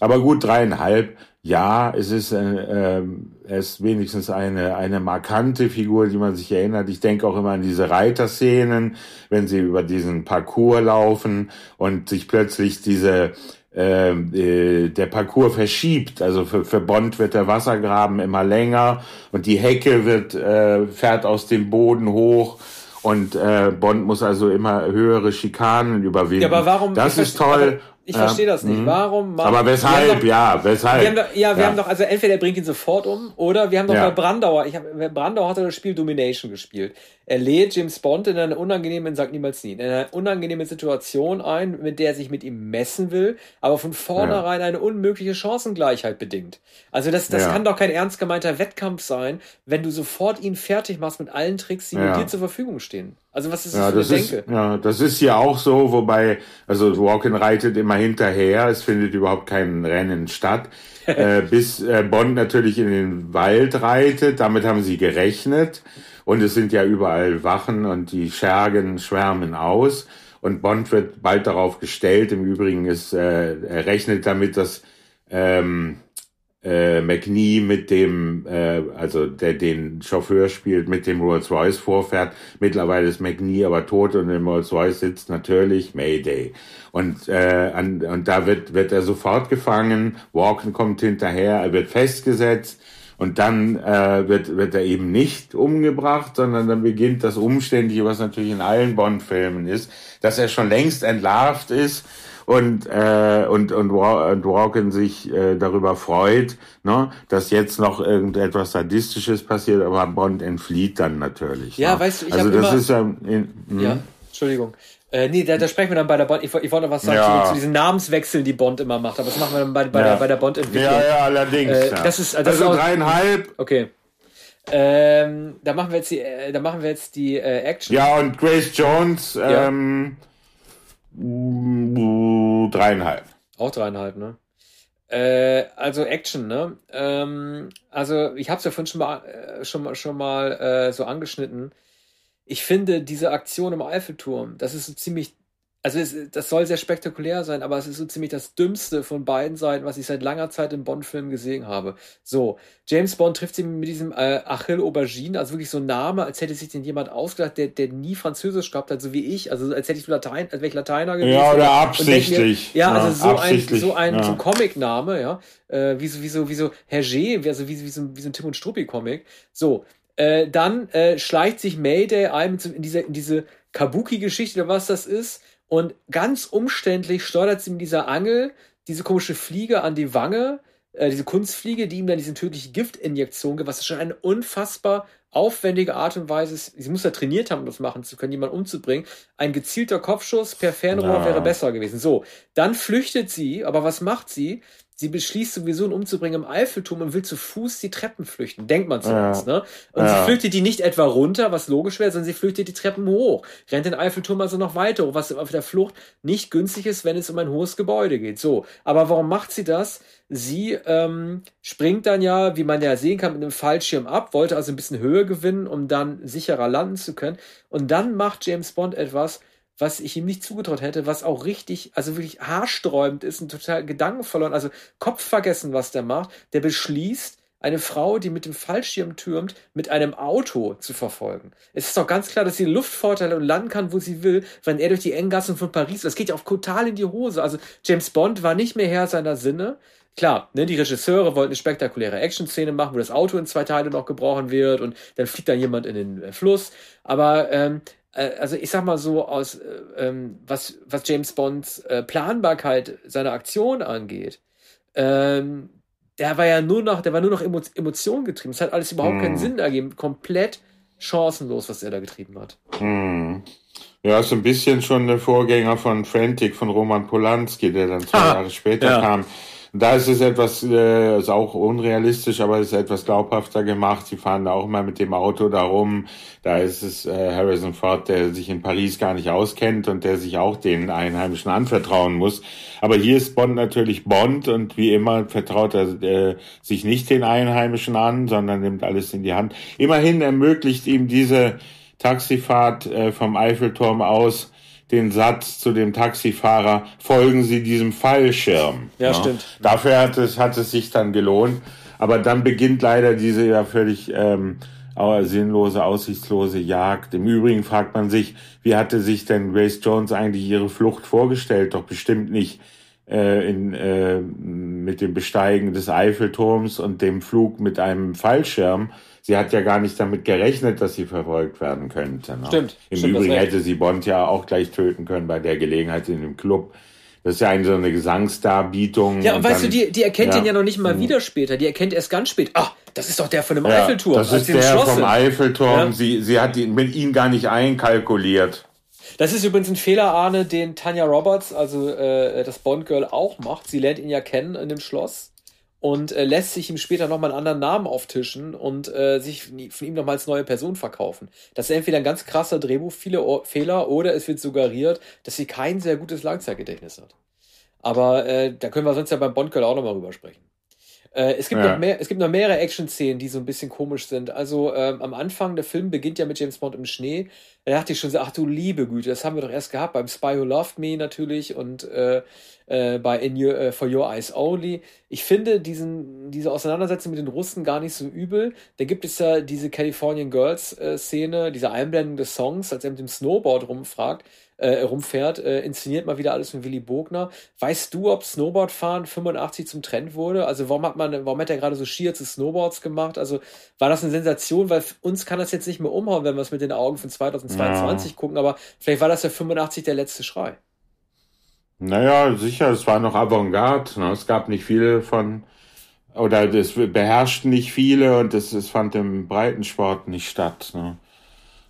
Aber gut, dreieinhalb, ja, es ist, äh, äh, er ist wenigstens eine, eine markante Figur, die man sich erinnert. Ich denke auch immer an diese Reiterszenen, wenn sie über diesen Parcours laufen und sich plötzlich diese äh, der Parcours verschiebt. Also für, für Bond wird der Wassergraben immer länger und die Hecke wird äh, fährt aus dem Boden hoch und äh, Bond muss also immer höhere Schikanen überwinden. Ja, aber warum? Das ist toll. Ich verstehe das nicht. Mhm. Warum? Aber weshalb? Doch, ja, weshalb? Wir haben doch, ja, wir ja. haben doch, also entweder er bringt ihn sofort um, oder wir haben doch ja. bei Brandauer, ich habe, Brandauer hat das Spiel Domination gespielt. Er lädt James Bond in eine unangenehme, sagt niemals nie, in eine unangenehme Situation ein, mit der er sich mit ihm messen will, aber von vornherein ja. eine unmögliche Chancengleichheit bedingt. Also das, das kann doch kein ernst gemeinter Wettkampf sein, wenn du sofort ihn fertig machst mit allen Tricks, die dir zur Verfügung stehen. Also was ist das ja, für das ist, Denke? Ja, das ist ja auch so, wobei, also Walken reitet immer hinterher, es findet überhaupt kein Rennen statt, äh, bis äh, Bond natürlich in den Wald reitet, damit haben sie gerechnet. Und es sind ja überall Wachen und die Schergen schwärmen aus. Und Bond wird bald darauf gestellt, im Übrigen ist, äh, er rechnet damit, dass ähm, äh, McNee mit dem, äh, also der den Chauffeur spielt, mit dem Rolls-Royce vorfährt. Mittlerweile ist McNee aber tot und im Rolls-Royce sitzt natürlich Mayday. Und, äh, an, und da wird, wird er sofort gefangen, Walken kommt hinterher, er wird festgesetzt und dann äh, wird, wird er eben nicht umgebracht, sondern dann beginnt das Umständliche, was natürlich in allen Bond-Filmen ist, dass er schon längst entlarvt ist und, äh, und, und, und Walken sich äh, darüber freut, ne, dass jetzt noch irgendetwas Sadistisches passiert, aber Bond entflieht dann natürlich. Ja, ne? weißt du, ich also das immer, ist ja, in, ja, Entschuldigung. Äh, nee, da, da sprechen wir dann bei der Bond. Ich, ich wollte noch was sagen ja. zu, zu, diesen Namenswechseln, die Bond immer macht, aber das machen wir dann bei, bei ja. der, bei der Bond-Entwicklung. Ja, ja, allerdings. Äh, das ist, also, also das ist dreieinhalb. Okay. Ähm, da machen wir jetzt die, äh, da machen wir jetzt die äh, Action. Ja, und Grace Jones, ähm, ja Dreieinhalb. Auch dreieinhalb, ne? Äh, also Action, ne? Ähm, also ich habe es ja vorhin schon mal, äh, schon, schon mal äh, so angeschnitten. Ich finde diese Aktion im Eiffelturm, das ist so ziemlich also es, das soll sehr spektakulär sein, aber es ist so ziemlich das Dümmste von beiden Seiten, was ich seit langer Zeit in Bond-Filmen gesehen habe. So, James Bond trifft sich mit diesem äh, Achille Aubergine, also wirklich so ein Name, als hätte sich den jemand ausgedacht, der, der nie Französisch gehabt hat, so wie ich, also als hätte ich Latein, als wäre ich Lateiner gewesen. Ja, oder absichtlich. Mir, ja, also so ein, so ein, ja. so ein Comic-Name, ja, äh, wie so, wie so, wie so Hergé, also wie, wie, so, wie so ein Tim und Struppi-Comic. So, äh, dann äh, schleicht sich Mayday ein in diese, in diese Kabuki-Geschichte, oder was das ist, und ganz umständlich steuert sie mit dieser Angel diese komische Fliege an die Wange, äh, diese Kunstfliege, die ihm dann diese tödliche Giftinjektion gibt, was schon eine unfassbar aufwendige Art und Weise ist. Sie muss ja trainiert haben, um das machen zu können, jemanden umzubringen. Ein gezielter Kopfschuss per Fernrohr ja. wäre besser gewesen. So, dann flüchtet sie, aber was macht sie? Sie beschließt sowieso, ihn umzubringen im Eiffelturm und will zu Fuß die Treppen flüchten. Denkt man zumindest, ja. ne? Und ja. sie flüchtet die nicht etwa runter, was logisch wäre, sondern sie flüchtet die Treppen hoch. Rennt den Eiffelturm also noch weiter hoch, was auf der Flucht nicht günstig ist, wenn es um ein hohes Gebäude geht. So. Aber warum macht sie das? Sie ähm, springt dann ja, wie man ja sehen kann, mit einem Fallschirm ab, wollte also ein bisschen Höhe gewinnen, um dann sicherer landen zu können. Und dann macht James Bond etwas, was ich ihm nicht zugetraut hätte, was auch richtig, also wirklich haarsträubend ist und total Gedanken verloren, also Kopf vergessen, was der macht. Der beschließt, eine Frau, die mit dem Fallschirm türmt, mit einem Auto zu verfolgen. Es ist doch ganz klar, dass sie Luftvorteile und landen kann, wo sie will, wenn er durch die Enggassen von Paris, das geht ja auch total in die Hose. Also James Bond war nicht mehr Herr seiner Sinne. Klar, ne, die Regisseure wollten eine spektakuläre Action-Szene machen, wo das Auto in zwei Teile noch gebrochen wird und dann fliegt da jemand in den Fluss. Aber ähm, äh, also ich sag mal so aus, äh, ähm, was, was James Bonds äh, Planbarkeit seiner Aktion angeht, ähm, der war ja nur noch, der war nur noch Emo Emotionen getrieben. Es hat alles überhaupt hm. keinen Sinn ergeben. Komplett chancenlos, was er da getrieben hat. Hm. Ja, ist ein bisschen schon der Vorgänger von Frantic von Roman Polanski, der dann zwei ah, Jahre später ja. kam. Da ist es etwas, äh, ist auch unrealistisch, aber es ist etwas glaubhafter gemacht. Sie fahren da auch immer mit dem Auto darum. Da ist es äh, Harrison Ford, der sich in Paris gar nicht auskennt und der sich auch den Einheimischen anvertrauen muss. Aber hier ist Bond natürlich Bond und wie immer vertraut er äh, sich nicht den Einheimischen an, sondern nimmt alles in die Hand. Immerhin ermöglicht ihm diese Taxifahrt äh, vom Eiffelturm aus den Satz zu dem Taxifahrer, folgen Sie diesem Fallschirm. Ja, ja. stimmt. Dafür hat es, hat es sich dann gelohnt. Aber dann beginnt leider diese ja völlig ähm, sinnlose, aussichtslose Jagd. Im Übrigen fragt man sich, wie hatte sich denn Grace Jones eigentlich ihre Flucht vorgestellt? Doch bestimmt nicht äh, in, äh, mit dem Besteigen des Eiffelturms und dem Flug mit einem Fallschirm, sie hat ja gar nicht damit gerechnet, dass sie verfolgt werden könnte. Ne? Stimmt. Im stimmt, Übrigen hätte sie Bond ja auch gleich töten können bei der Gelegenheit in dem Club. Das ist ja eine, so eine Gesangsdarbietung. Ja, und, und weißt dann, du, die, die erkennt ja, ihn ja noch nicht mal mhm. wieder später. Die erkennt erst ganz spät. Ach, das ist doch der von dem ja, Eiffelturm. Das ist der vom Eiffelturm. Ja. Sie, sie hat ihn, mit ihm gar nicht einkalkuliert. Das ist übrigens ein Fehler, Arne, den Tanya Roberts, also äh, das Bond-Girl, auch macht. Sie lernt ihn ja kennen in dem Schloss und äh, lässt sich ihm später nochmal einen anderen Namen auftischen und äh, sich von ihm nochmal als neue Person verkaufen. Das ist entweder ein ganz krasser Drehbuchfehler oder es wird suggeriert, dass sie kein sehr gutes Langzeitgedächtnis hat. Aber äh, da können wir sonst ja beim Bond-Girl auch nochmal rüber sprechen. Äh, es, gibt ja. noch mehr, es gibt noch mehrere Action-Szenen, die so ein bisschen komisch sind. Also ähm, am Anfang, der Film beginnt ja mit James Bond im Schnee. Da dachte ich schon so, ach du liebe Güte, das haben wir doch erst gehabt beim Spy Who Loved Me natürlich und äh, äh, bei In Your, äh, For Your Eyes Only. Ich finde diesen, diese Auseinandersetzung mit den Russen gar nicht so übel. Da gibt es ja diese Californian Girls äh, Szene, diese Einblendung des Songs, als er mit dem Snowboard rumfragt, äh, rumfährt, äh, inszeniert mal wieder alles von Willy Bogner. Weißt du, ob Snowboardfahren 85 zum Trend wurde? Also warum hat man, warum hat er gerade so Skier zu Snowboards gemacht? Also war das eine Sensation, weil uns kann das jetzt nicht mehr umhauen, wenn wir es mit den Augen von 2022 ja. gucken, aber vielleicht war das ja 85 der letzte Schrei. Naja, sicher, es war noch Avantgarde. Ne? Es gab nicht viele von, oder es beherrschten nicht viele und es, es fand im Breitensport nicht statt. Ne?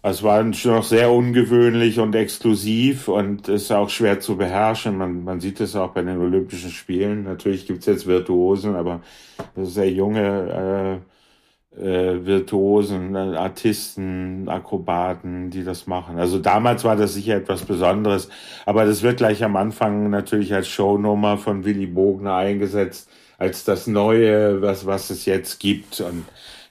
Es war noch sehr ungewöhnlich und exklusiv und ist auch schwer zu beherrschen. Man, man sieht es auch bei den Olympischen Spielen. Natürlich gibt's jetzt Virtuosen, aber sehr junge äh, äh, Virtuosen, äh, Artisten, Akrobaten, die das machen. Also damals war das sicher etwas Besonderes, aber das wird gleich am Anfang natürlich als Shownummer von Willy Bogner eingesetzt, als das Neue, was, was es jetzt gibt. Und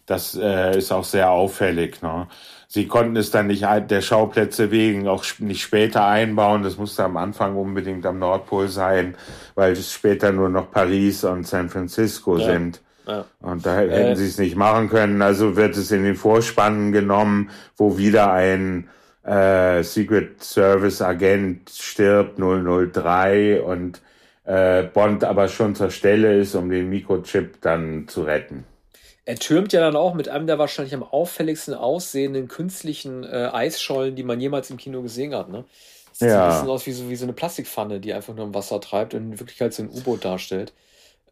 das äh, ist auch sehr auffällig. Ne? Sie konnten es dann nicht der Schauplätze wegen auch nicht später einbauen. Das musste am Anfang unbedingt am Nordpol sein, weil es später nur noch Paris und San Francisco ja. sind. Ja. Und da hätten äh, sie es nicht machen können. Also wird es in den Vorspannen genommen, wo wieder ein äh, Secret Service Agent stirbt, 003 und äh, Bond aber schon zur Stelle ist, um den Mikrochip dann zu retten. Er türmt ja dann auch mit einem der wahrscheinlich am auffälligsten aussehenden künstlichen äh, Eisschollen, die man jemals im Kino gesehen hat. Ne? Sieht ja. ein bisschen aus wie so, wie so eine Plastikpfanne, die einfach nur im Wasser treibt und in Wirklichkeit so ein U-Boot darstellt.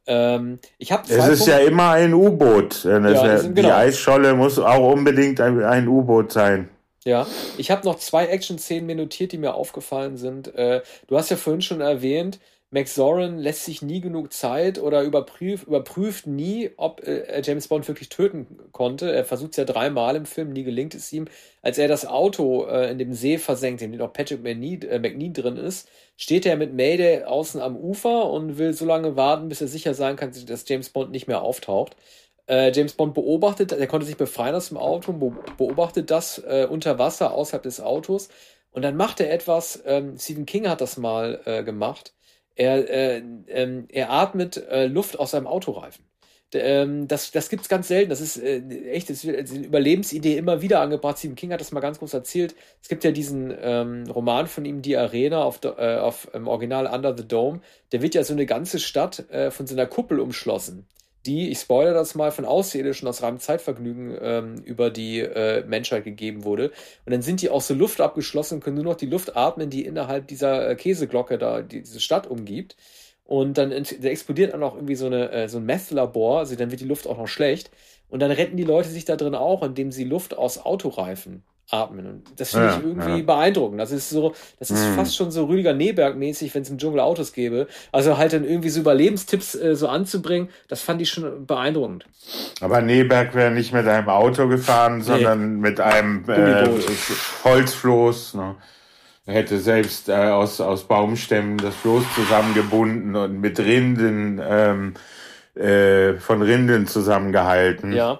Ähm, ich habe Es ist Punkte. ja immer ein U-Boot. Ja, ja, die genau. Eisscholle muss auch unbedingt ein, ein U-Boot sein. Ja, ich habe noch zwei Action-Szenen mir notiert, die mir aufgefallen sind. Äh, du hast ja vorhin schon erwähnt, Max Zorin lässt sich nie genug Zeit oder überprüft, überprüft nie, ob äh, James Bond wirklich töten konnte. Er versucht es ja dreimal im Film, nie gelingt es ihm. Als er das Auto äh, in dem See versenkt, in dem auch Patrick McNee, äh, McNee drin ist, steht er mit Mayday außen am Ufer und will so lange warten, bis er sicher sein kann, dass James Bond nicht mehr auftaucht. Äh, James Bond beobachtet, er konnte sich befreien aus dem Auto, beobachtet das äh, unter Wasser außerhalb des Autos und dann macht er etwas, ähm, Stephen King hat das mal äh, gemacht, er, äh, ähm, er atmet äh, Luft aus seinem Autoreifen. Ähm, das, das gibt es ganz selten. Das ist äh, echt das ist eine Überlebensidee immer wieder angebracht. Stephen King hat das mal ganz groß erzählt. Es gibt ja diesen ähm, Roman von ihm, Die Arena, auf, äh, auf im Original Under the Dome. Der wird ja so eine ganze Stadt äh, von so einer Kuppel umschlossen die, ich spoilere das mal, von Außerirdischen aus reinem Zeitvergnügen ähm, über die äh, Menschheit gegeben wurde. Und dann sind die auch so Luft abgeschlossen und können nur noch die Luft atmen, die innerhalb dieser äh, Käseglocke da die, diese Stadt umgibt. Und dann da explodiert auch irgendwie so, eine, äh, so ein Meth-Labor, also dann wird die Luft auch noch schlecht. Und dann retten die Leute sich da drin auch, indem sie Luft aus Autoreifen atmen. Und das finde ja, ich irgendwie ja. beeindruckend. Das ist so, das ist mhm. fast schon so Rüdiger Neberg-mäßig, wenn es im Dschungel Autos gäbe. Also halt dann irgendwie so Überlebenstipps äh, so anzubringen, das fand ich schon beeindruckend. Aber Neberg wäre nicht mit einem Auto gefahren, nee. sondern mit einem äh, Holzfloß. Ne? Er hätte selbst äh, aus, aus Baumstämmen das Floß zusammengebunden und mit Rinden ähm, äh, von Rinden zusammengehalten. Ja.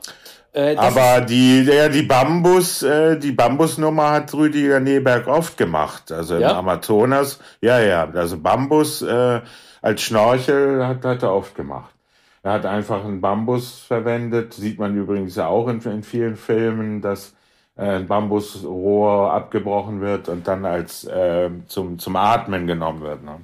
Äh, Aber die, der, die Bambus, äh, die Bambusnummer hat Rüdiger Neberg oft gemacht. Also im ja? Amazonas. Ja, ja. Also Bambus äh, als Schnorchel hat, hat er oft gemacht. Er hat einfach einen Bambus verwendet. Sieht man übrigens ja auch in, in vielen Filmen, dass äh, ein Bambusrohr abgebrochen wird und dann als äh, zum, zum Atmen genommen wird. Ne?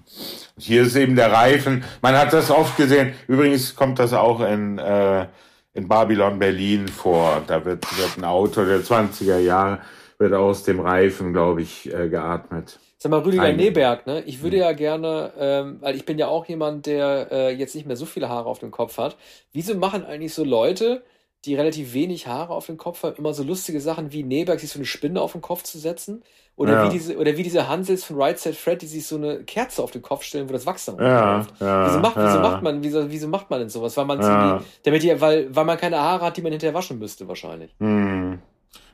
Hier ist eben der Reifen. Man hat das oft gesehen. Übrigens kommt das auch in äh, in Babylon Berlin vor. Da wird, wird ein Auto der 20er Jahre, wird aus dem Reifen, glaube ich, äh, geatmet. Sag mal, Rüdiger Ein Neberg, ne? Ich würde hm. ja gerne, ähm, weil ich bin ja auch jemand, der äh, jetzt nicht mehr so viele Haare auf dem Kopf hat. Wieso machen eigentlich so Leute, die relativ wenig Haare auf dem Kopf haben, immer so lustige Sachen wie Neberg sich so eine Spinne auf den Kopf zu setzen? Oder, ja. wie diese, oder wie diese Hansels von Right Side Fred, die sich so eine Kerze auf den Kopf stellen, wo das Wachs dann ja, ja, wieso, macht, wieso macht man, wieso, wieso macht man denn sowas? Weil man ja. die, damit die, weil, weil man keine Haare hat, die man hinterher waschen müsste, wahrscheinlich. Hm.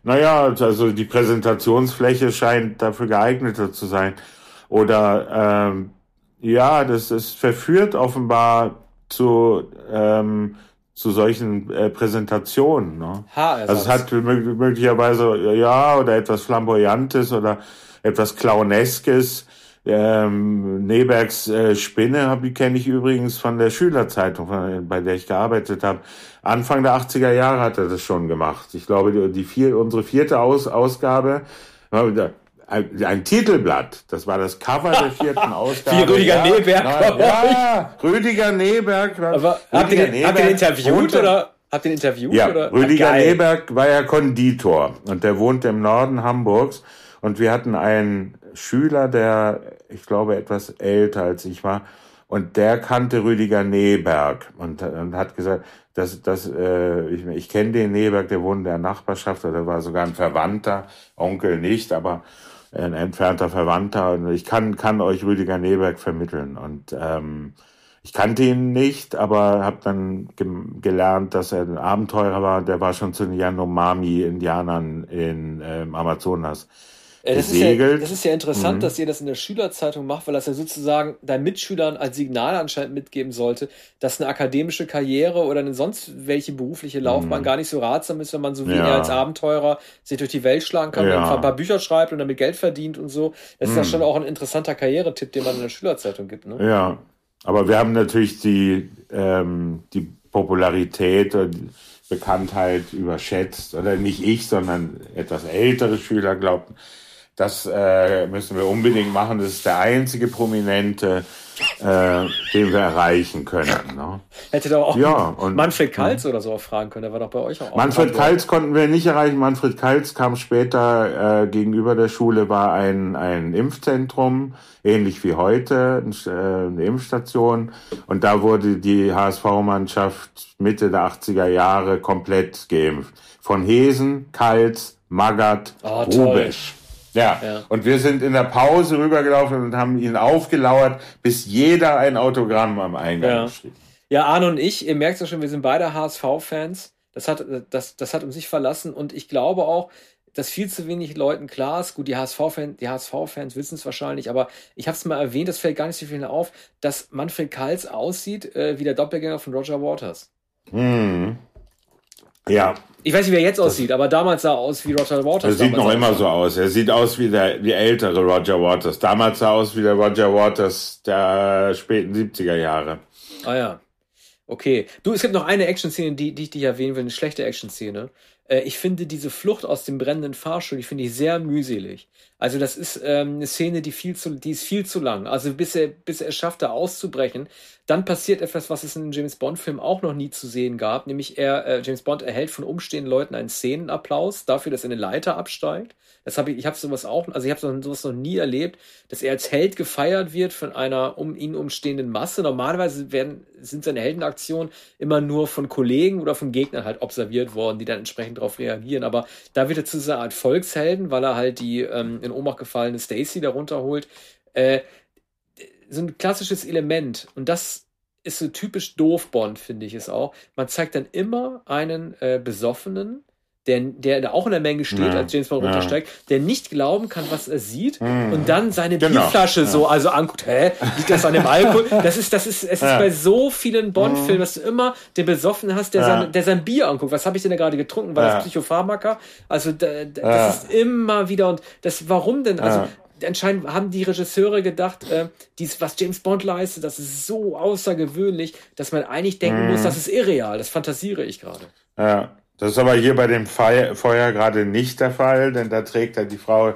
Naja, also die Präsentationsfläche scheint dafür geeigneter zu sein. Oder ähm, ja, das ist verführt offenbar zu ähm, zu solchen äh, Präsentationen. Ne? Also es hat möglicherweise ja oder etwas flamboyantes oder etwas clowneskes. Ähm, Nebergs äh, Spinne die kenne ich übrigens von der Schülerzeitung, von, bei der ich gearbeitet habe. Anfang der 80er Jahre hat er das schon gemacht. Ich glaube, die, die vier, unsere vierte Aus, Ausgabe, ein, ein Titelblatt. Das war das Cover der vierten Ausgabe. Wie Rüdiger ja, Neberg. Na, ja, Rüdiger Neberg. Aber Rüdiger habt, ihr, Neberg habt ihr den interviewt oder? Habt ihr interviewt? Ja, oder? Rüdiger Ach, Neberg war ja Konditor und der wohnt im Norden Hamburgs und wir hatten einen Schüler, der, ich glaube, etwas älter als ich war und der kannte Rüdiger Neberg und, und hat gesagt, dass, dass, äh, ich, ich kenne den Neberg, der wohnt in der Nachbarschaft, oder war sogar ein Verwandter, Onkel nicht, aber ein entfernter Verwandter. Und ich kann, kann euch Rüdiger Neberg vermitteln. Und ähm, ich kannte ihn nicht, aber habe dann ge gelernt, dass er ein Abenteurer war. Der war schon zu den Yanomami-Indianern in ähm, Amazonas äh, das, ist ja, das ist ja interessant, mhm. dass ihr das in der Schülerzeitung macht, weil das ja sozusagen deinen Mitschülern als Signal anscheinend mitgeben sollte, dass eine akademische Karriere oder eine sonst welche berufliche Laufbahn mhm. gar nicht so ratsam ist, wenn man so wie ja. er als Abenteurer sich durch die Welt schlagen kann ja. und ein paar Bücher schreibt und damit Geld verdient und so. Das ist ja mhm. schon auch ein interessanter Karrieretipp, den man in der Schülerzeitung gibt. Ne? Ja, aber wir haben natürlich die, ähm, die Popularität und die Bekanntheit überschätzt. Oder nicht ich, sondern etwas ältere Schüler glaubten, das äh, müssen wir unbedingt machen. Das ist der einzige Prominente, äh, den wir erreichen können. Ne? Hätte doch auch ja, und, Manfred Kalz oder so auch fragen können. Der war doch bei euch auch. Manfred Kalz konnten wir nicht erreichen. Manfred Kalz kam später äh, gegenüber der Schule, war ein, ein Impfzentrum, ähnlich wie heute, äh, eine Impfstation. Und da wurde die HSV-Mannschaft Mitte der 80er Jahre komplett geimpft. Von Hesen, Kalz, Magath, oh, Rubesch. Ja. ja. Und wir sind in der Pause rübergelaufen und haben ihn aufgelauert, bis jeder ein Autogramm am Eingang ja. schrieb. Ja, Arne und ich, ihr merkt ja schon, wir sind beide HSV-Fans. Das hat, das, das hat uns nicht verlassen und ich glaube auch, dass viel zu wenig Leuten klar ist. Gut, die HSV-Fans, die HSV-Fans wissen es wahrscheinlich, aber ich habe es mal erwähnt, das fällt gar nicht so vielen auf, dass Manfred Kals aussieht äh, wie der Doppelgänger von Roger Waters. Hm. Ja. Ich weiß nicht, wie er jetzt aussieht, aber damals sah er aus wie Roger Waters. Er sieht noch immer so aus. Er sieht aus wie der wie ältere Roger Waters. Damals sah er aus wie der Roger Waters der späten 70er Jahre. Ah ja. Okay. Du, es gibt noch eine Action-Szene, die, die ich dich erwähnen will, eine schlechte Action-Szene. Äh, ich finde diese Flucht aus dem brennenden Fahrstuhl, die finde ich sehr mühselig. Also das ist ähm, eine Szene, die viel zu, die ist viel zu lang. Also bis er, bis er es schafft, da auszubrechen, dann passiert etwas, was es in einem James Bond-Film auch noch nie zu sehen gab, nämlich er, äh, James Bond erhält von umstehenden Leuten einen Szenenapplaus dafür, dass er eine Leiter absteigt. Das habe ich, ich habe sowas auch, also ich habe sowas noch nie erlebt, dass er als Held gefeiert wird von einer um ihn umstehenden Masse. Normalerweise werden, sind seine Heldenaktionen immer nur von Kollegen oder von Gegnern halt observiert worden, die dann entsprechend darauf reagieren. Aber da wird er zu so einer Art Volkshelden, weil er halt die ähm, in Ohnmacht gefallene Stacy darunter holt. Äh, so ein klassisches Element. Und das ist so typisch doof Bond, finde ich es auch. Man zeigt dann immer einen äh, Besoffenen, der, der da auch in der Menge steht, ja, als James Bond ja. runtersteigt, der nicht glauben kann, was er sieht mhm. und dann seine genau. Bierflasche ja. so also anguckt, hä, liegt das an dem Alkohol? Das ist, das ist, es ist bei so vielen Bond-Filmen, mhm. dass du immer den Besoffenen hast, der, sein, der sein Bier anguckt. Was habe ich denn da gerade getrunken? War das Psychopharmaka? Also da, da, das ist immer wieder und das, warum denn? Also anscheinend haben die Regisseure gedacht, äh, dies, was James Bond leistet, das ist so außergewöhnlich, dass man eigentlich denken mm. muss, das ist irreal. Das fantasiere ich gerade. Ja, das ist aber hier bei dem Feuer, Feuer gerade nicht der Fall, denn da trägt er die Frau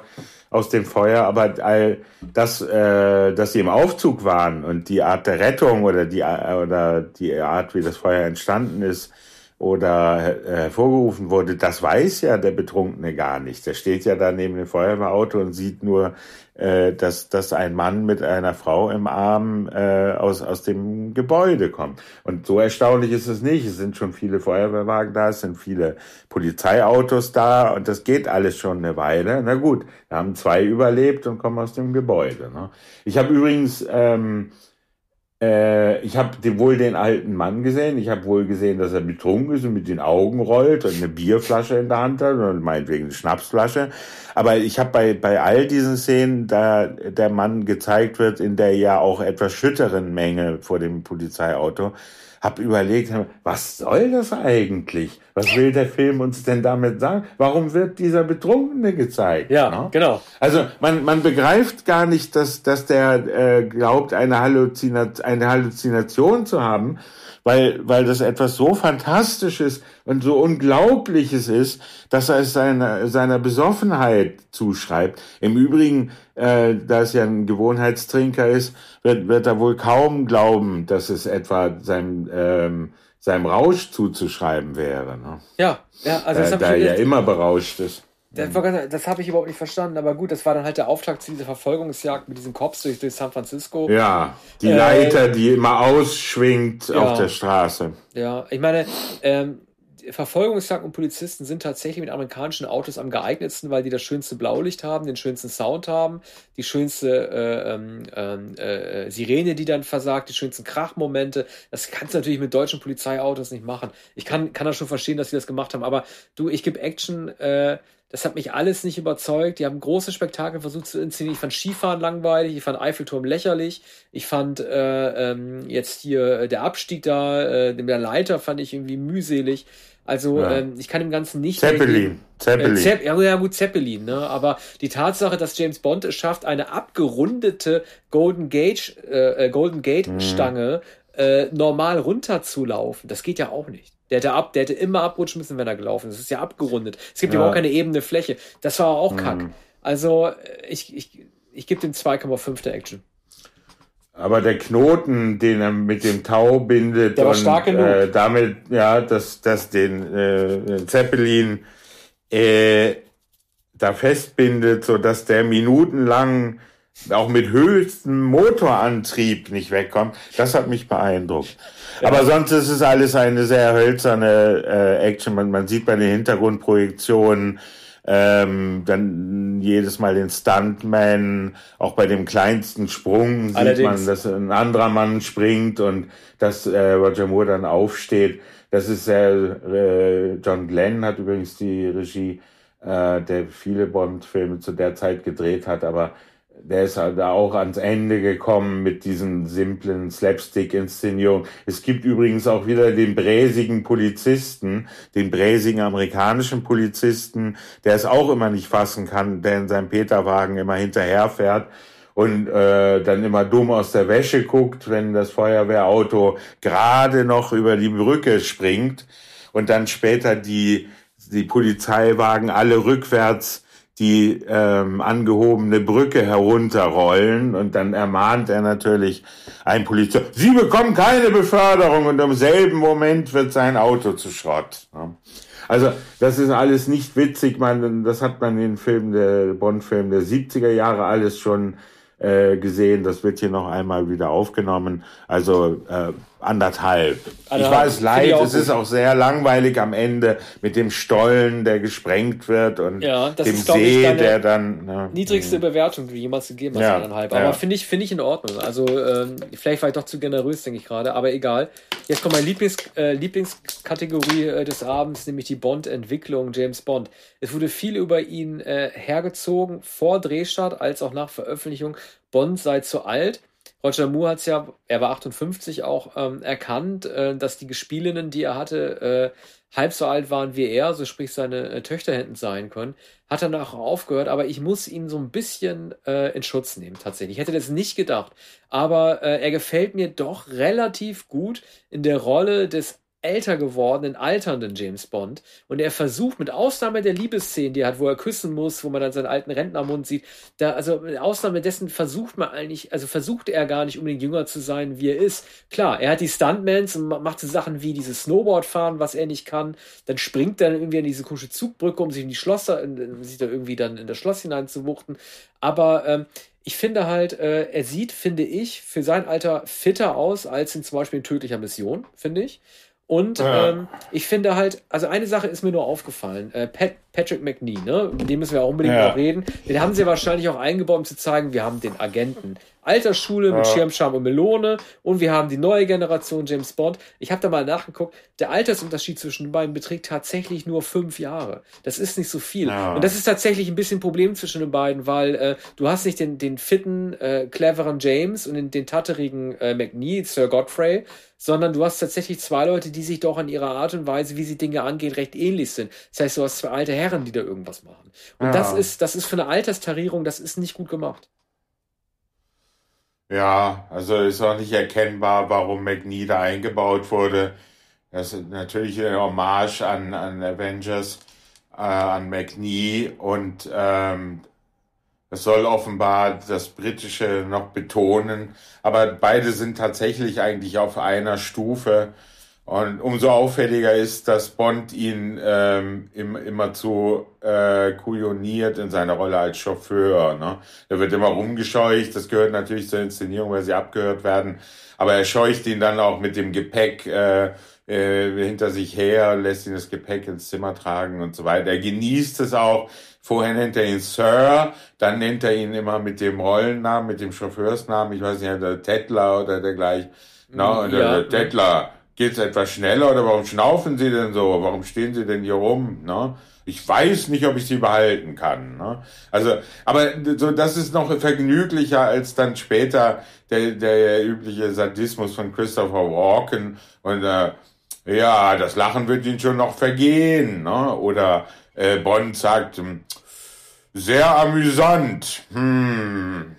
aus dem Feuer, aber all das, äh, dass sie im Aufzug waren und die Art der Rettung oder die oder die Art, wie das Feuer entstanden ist, oder hervorgerufen wurde, das weiß ja der Betrunkene gar nicht. Der steht ja da neben dem Feuerwehrauto und sieht nur, äh, dass, dass ein Mann mit einer Frau im Arm äh, aus, aus dem Gebäude kommt. Und so erstaunlich ist es nicht. Es sind schon viele Feuerwehrwagen da, es sind viele Polizeiautos da und das geht alles schon eine Weile. Na gut, da haben zwei überlebt und kommen aus dem Gebäude. Ne? Ich habe übrigens... Ähm, äh, ich habe wohl den alten Mann gesehen. Ich habe wohl gesehen, dass er betrunken ist und mit den Augen rollt und eine Bierflasche in der Hand hat und meinetwegen eine Schnapsflasche. Aber ich habe bei, bei all diesen Szenen, da der Mann gezeigt wird in der ja auch etwas schütteren Menge vor dem Polizeiauto, habe überlegt, was soll das eigentlich? Was will der Film uns denn damit sagen? Warum wird dieser Betrunkene gezeigt? Ja, no? Ne? genau. Also man, man begreift gar nicht, dass, dass der äh, glaubt, eine, Halluzinat eine Halluzination zu haben, weil, weil das etwas so Fantastisches und so Unglaubliches ist, dass er es seiner, seiner Besoffenheit zuschreibt. Im Übrigen, äh, da es ja ein Gewohnheitstrinker ist, wird, wird er wohl kaum glauben, dass es etwa seinem, ähm, seinem Rausch zuzuschreiben wäre. Ne? Ja, ja, also das äh, da er ja immer berauscht ist. Das, das habe ich überhaupt nicht verstanden, aber gut, das war dann halt der Auftakt zu dieser Verfolgungsjagd mit diesen Cops durch, durch San Francisco. Ja, die äh, Leiter, die immer ausschwingt ja, auf der Straße. Ja, ich meine, ähm, Verfolgungsjagden und Polizisten sind tatsächlich mit amerikanischen Autos am geeignetsten, weil die das schönste Blaulicht haben, den schönsten Sound haben, die schönste äh, ähm, ähm, äh, Sirene, die dann versagt, die schönsten Krachmomente. Das kannst du natürlich mit deutschen Polizeiautos nicht machen. Ich kann, kann das schon verstehen, dass sie das gemacht haben, aber du, ich gebe Action, äh, das hat mich alles nicht überzeugt. Die haben große Spektakel versucht zu inszenieren. Ich fand Skifahren langweilig, ich fand Eiffelturm lächerlich. Ich fand äh, ähm, jetzt hier äh, der Abstieg da, äh, der Leiter fand ich irgendwie mühselig. Also ja. ähm, ich kann dem Ganzen nicht. Zeppelin. Zeppelin. Äh, Zepp ja, ja, gut, Zeppelin, ne? Aber die Tatsache, dass James Bond es schafft, eine abgerundete Golden Gate, äh, äh Golden Gate mhm. Stange äh, normal runterzulaufen, das geht ja auch nicht. Der hätte, ab, der hätte immer abrutschen müssen, wenn er gelaufen ist. Das ist ja abgerundet. Es gibt ja überhaupt keine ebene Fläche. Das war auch mhm. kack. Also ich, ich, ich gebe dem 2,5 der Action. Aber der Knoten, den er mit dem Tau bindet der war und stark genug. Äh, damit, ja, dass, dass den äh, Zeppelin äh, da festbindet, so dass der minutenlang auch mit höchstem Motorantrieb nicht wegkommt, das hat mich beeindruckt. Ja. Aber sonst ist es alles eine sehr hölzerne äh, Action. Man, man sieht bei den Hintergrundprojektionen ähm, dann jedes Mal den Stuntman, auch bei dem kleinsten Sprung sieht Allerdings. man, dass ein anderer Mann springt und dass äh, Roger Moore dann aufsteht. Das ist sehr, äh, John Glenn hat übrigens die Regie, äh, der viele Bond-Filme zu der Zeit gedreht hat, aber der ist halt auch ans Ende gekommen mit diesen simplen Slapstick-Inszenierungen. Es gibt übrigens auch wieder den bräsigen Polizisten, den bräsigen amerikanischen Polizisten, der es auch immer nicht fassen kann, der in seinem Peterwagen immer hinterherfährt und äh, dann immer dumm aus der Wäsche guckt, wenn das Feuerwehrauto gerade noch über die Brücke springt und dann später die, die Polizeiwagen alle rückwärts die ähm, angehobene Brücke herunterrollen und dann ermahnt er natürlich ein Polizist, Sie bekommen keine Beförderung und im selben Moment wird sein Auto zu Schrott. Also das ist alles nicht witzig, man, das hat man in den Filmen der Bond-Film der 70er Jahre alles schon äh, gesehen. Das wird hier noch einmal wieder aufgenommen. Also äh, anderthalb. ich weiß leid, es ist auch sehr langweilig am Ende mit dem Stollen, der gesprengt wird und ja, dem ist, See, der dann. Ne, niedrigste mh. Bewertung, die jemals gegeben hast, ja, anderthalb. Aber ja. finde ich, finde ich in Ordnung. Also ähm, vielleicht war ich doch zu generös, denke ich gerade, aber egal. Jetzt kommt meine Lieblings, äh, Lieblingskategorie äh, des Abends, nämlich die Bond-Entwicklung, James Bond. Es wurde viel über ihn äh, hergezogen, vor Drehstart als auch nach Veröffentlichung. Bond sei zu alt. Roger Moore hat es ja, er war 58 auch ähm, erkannt, äh, dass die Gespielinnen, die er hatte, äh, halb so alt waren wie er, so sprich seine äh, Töchter hätten sein können. Hat danach aufgehört, aber ich muss ihn so ein bisschen äh, in Schutz nehmen, tatsächlich. Ich hätte das nicht gedacht. Aber äh, er gefällt mir doch relativ gut in der Rolle des älter gewordenen, alternden James Bond. Und er versucht, mit Ausnahme der Liebesszenen, die er hat, wo er küssen muss, wo man dann seinen alten Rentnermund sieht, da, also mit Ausnahme dessen versucht man eigentlich, also versucht er gar nicht unbedingt jünger zu sein, wie er ist. Klar, er hat die Stuntmans und macht so Sachen wie dieses Snowboard fahren, was er nicht kann. Dann springt er irgendwie an diese komische Zugbrücke, um sich in die Schlosser, sich da irgendwie dann in das Schloss hineinzuwuchten. Aber ähm, ich finde halt, äh, er sieht, finde ich, für sein Alter fitter aus als in zum Beispiel in tödlicher Mission, finde ich. Und ja. ähm, ich finde halt, also eine Sache ist mir nur aufgefallen. Äh, Pat, Patrick McNee, ne? Mit dem müssen wir auch unbedingt ja. noch reden. Den haben sie wahrscheinlich auch eingebaut, um zu zeigen, wir haben den Agenten. Altersschule mit ja. Schirmscham und Melone und wir haben die neue Generation James Bond. Ich habe da mal nachgeguckt, der Altersunterschied zwischen den beiden beträgt tatsächlich nur fünf Jahre. Das ist nicht so viel. Ja. Und das ist tatsächlich ein bisschen ein Problem zwischen den beiden, weil äh, du hast nicht den, den fitten, äh, cleveren James und den, den tatterigen äh, McNee, Sir Godfrey, sondern du hast tatsächlich zwei Leute, die sich doch an ihrer Art und Weise, wie sie Dinge angehen, recht ähnlich sind. Das heißt, du hast zwei alte Herren, die da irgendwas machen. Und ja. das ist, das ist für eine Alterstarierung, das ist nicht gut gemacht. Ja, also ist auch nicht erkennbar, warum McNee da eingebaut wurde. Das ist natürlich eine Hommage an, an Avengers, äh, an McNee und ähm, es soll offenbar das Britische noch betonen. Aber beide sind tatsächlich eigentlich auf einer Stufe. Und umso auffälliger ist, dass Bond ihn ähm, im, immer zu äh, kujoniert in seiner Rolle als Chauffeur. Ne? Er wird immer rumgescheucht, das gehört natürlich zur Inszenierung, weil sie abgehört werden. Aber er scheucht ihn dann auch mit dem Gepäck äh, äh, hinter sich her, lässt ihn das Gepäck ins Zimmer tragen und so weiter. Er genießt es auch. Vorher nennt er ihn Sir, dann nennt er ihn immer mit dem Rollennamen, mit dem Chauffeursnamen, ich weiß nicht, der Tettler oder dergleichen. No, und ja. der Tettler Geht's etwas schneller oder warum schnaufen Sie denn so? Warum stehen Sie denn hier rum? Ne? Ich weiß nicht, ob ich sie behalten kann. Ne? Also, aber so, das ist noch vergnüglicher als dann später der, der übliche Sadismus von Christopher Walken und äh, ja, das Lachen wird Ihnen schon noch vergehen. Ne? Oder äh, Bond sagt, hm, sehr amüsant. Hm.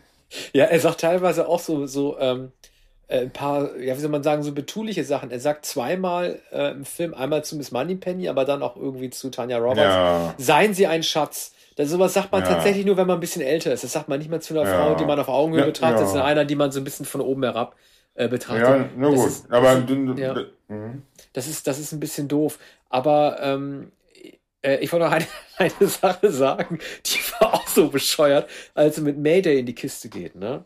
Ja, er sagt teilweise auch so, so ähm, äh, ein paar, ja, wie soll man sagen, so betuliche Sachen. Er sagt zweimal äh, im Film, einmal zu Miss Moneypenny, aber dann auch irgendwie zu Tanya Roberts, ja. seien sie ein Schatz. Das sowas sagt man ja. tatsächlich nur, wenn man ein bisschen älter ist. Das sagt man nicht mal zu einer ja. Frau, die man auf Augenhöhe betrachtet, sondern einer, die man so ein bisschen von oben herab äh, betrachtet. Ja, na gut. Ist, aber das, ja, das, ist, das ist ein bisschen doof. Aber ähm, äh, ich wollte noch eine, eine Sache sagen, die war auch so bescheuert, als er mit Mayday in die Kiste geht. Ne?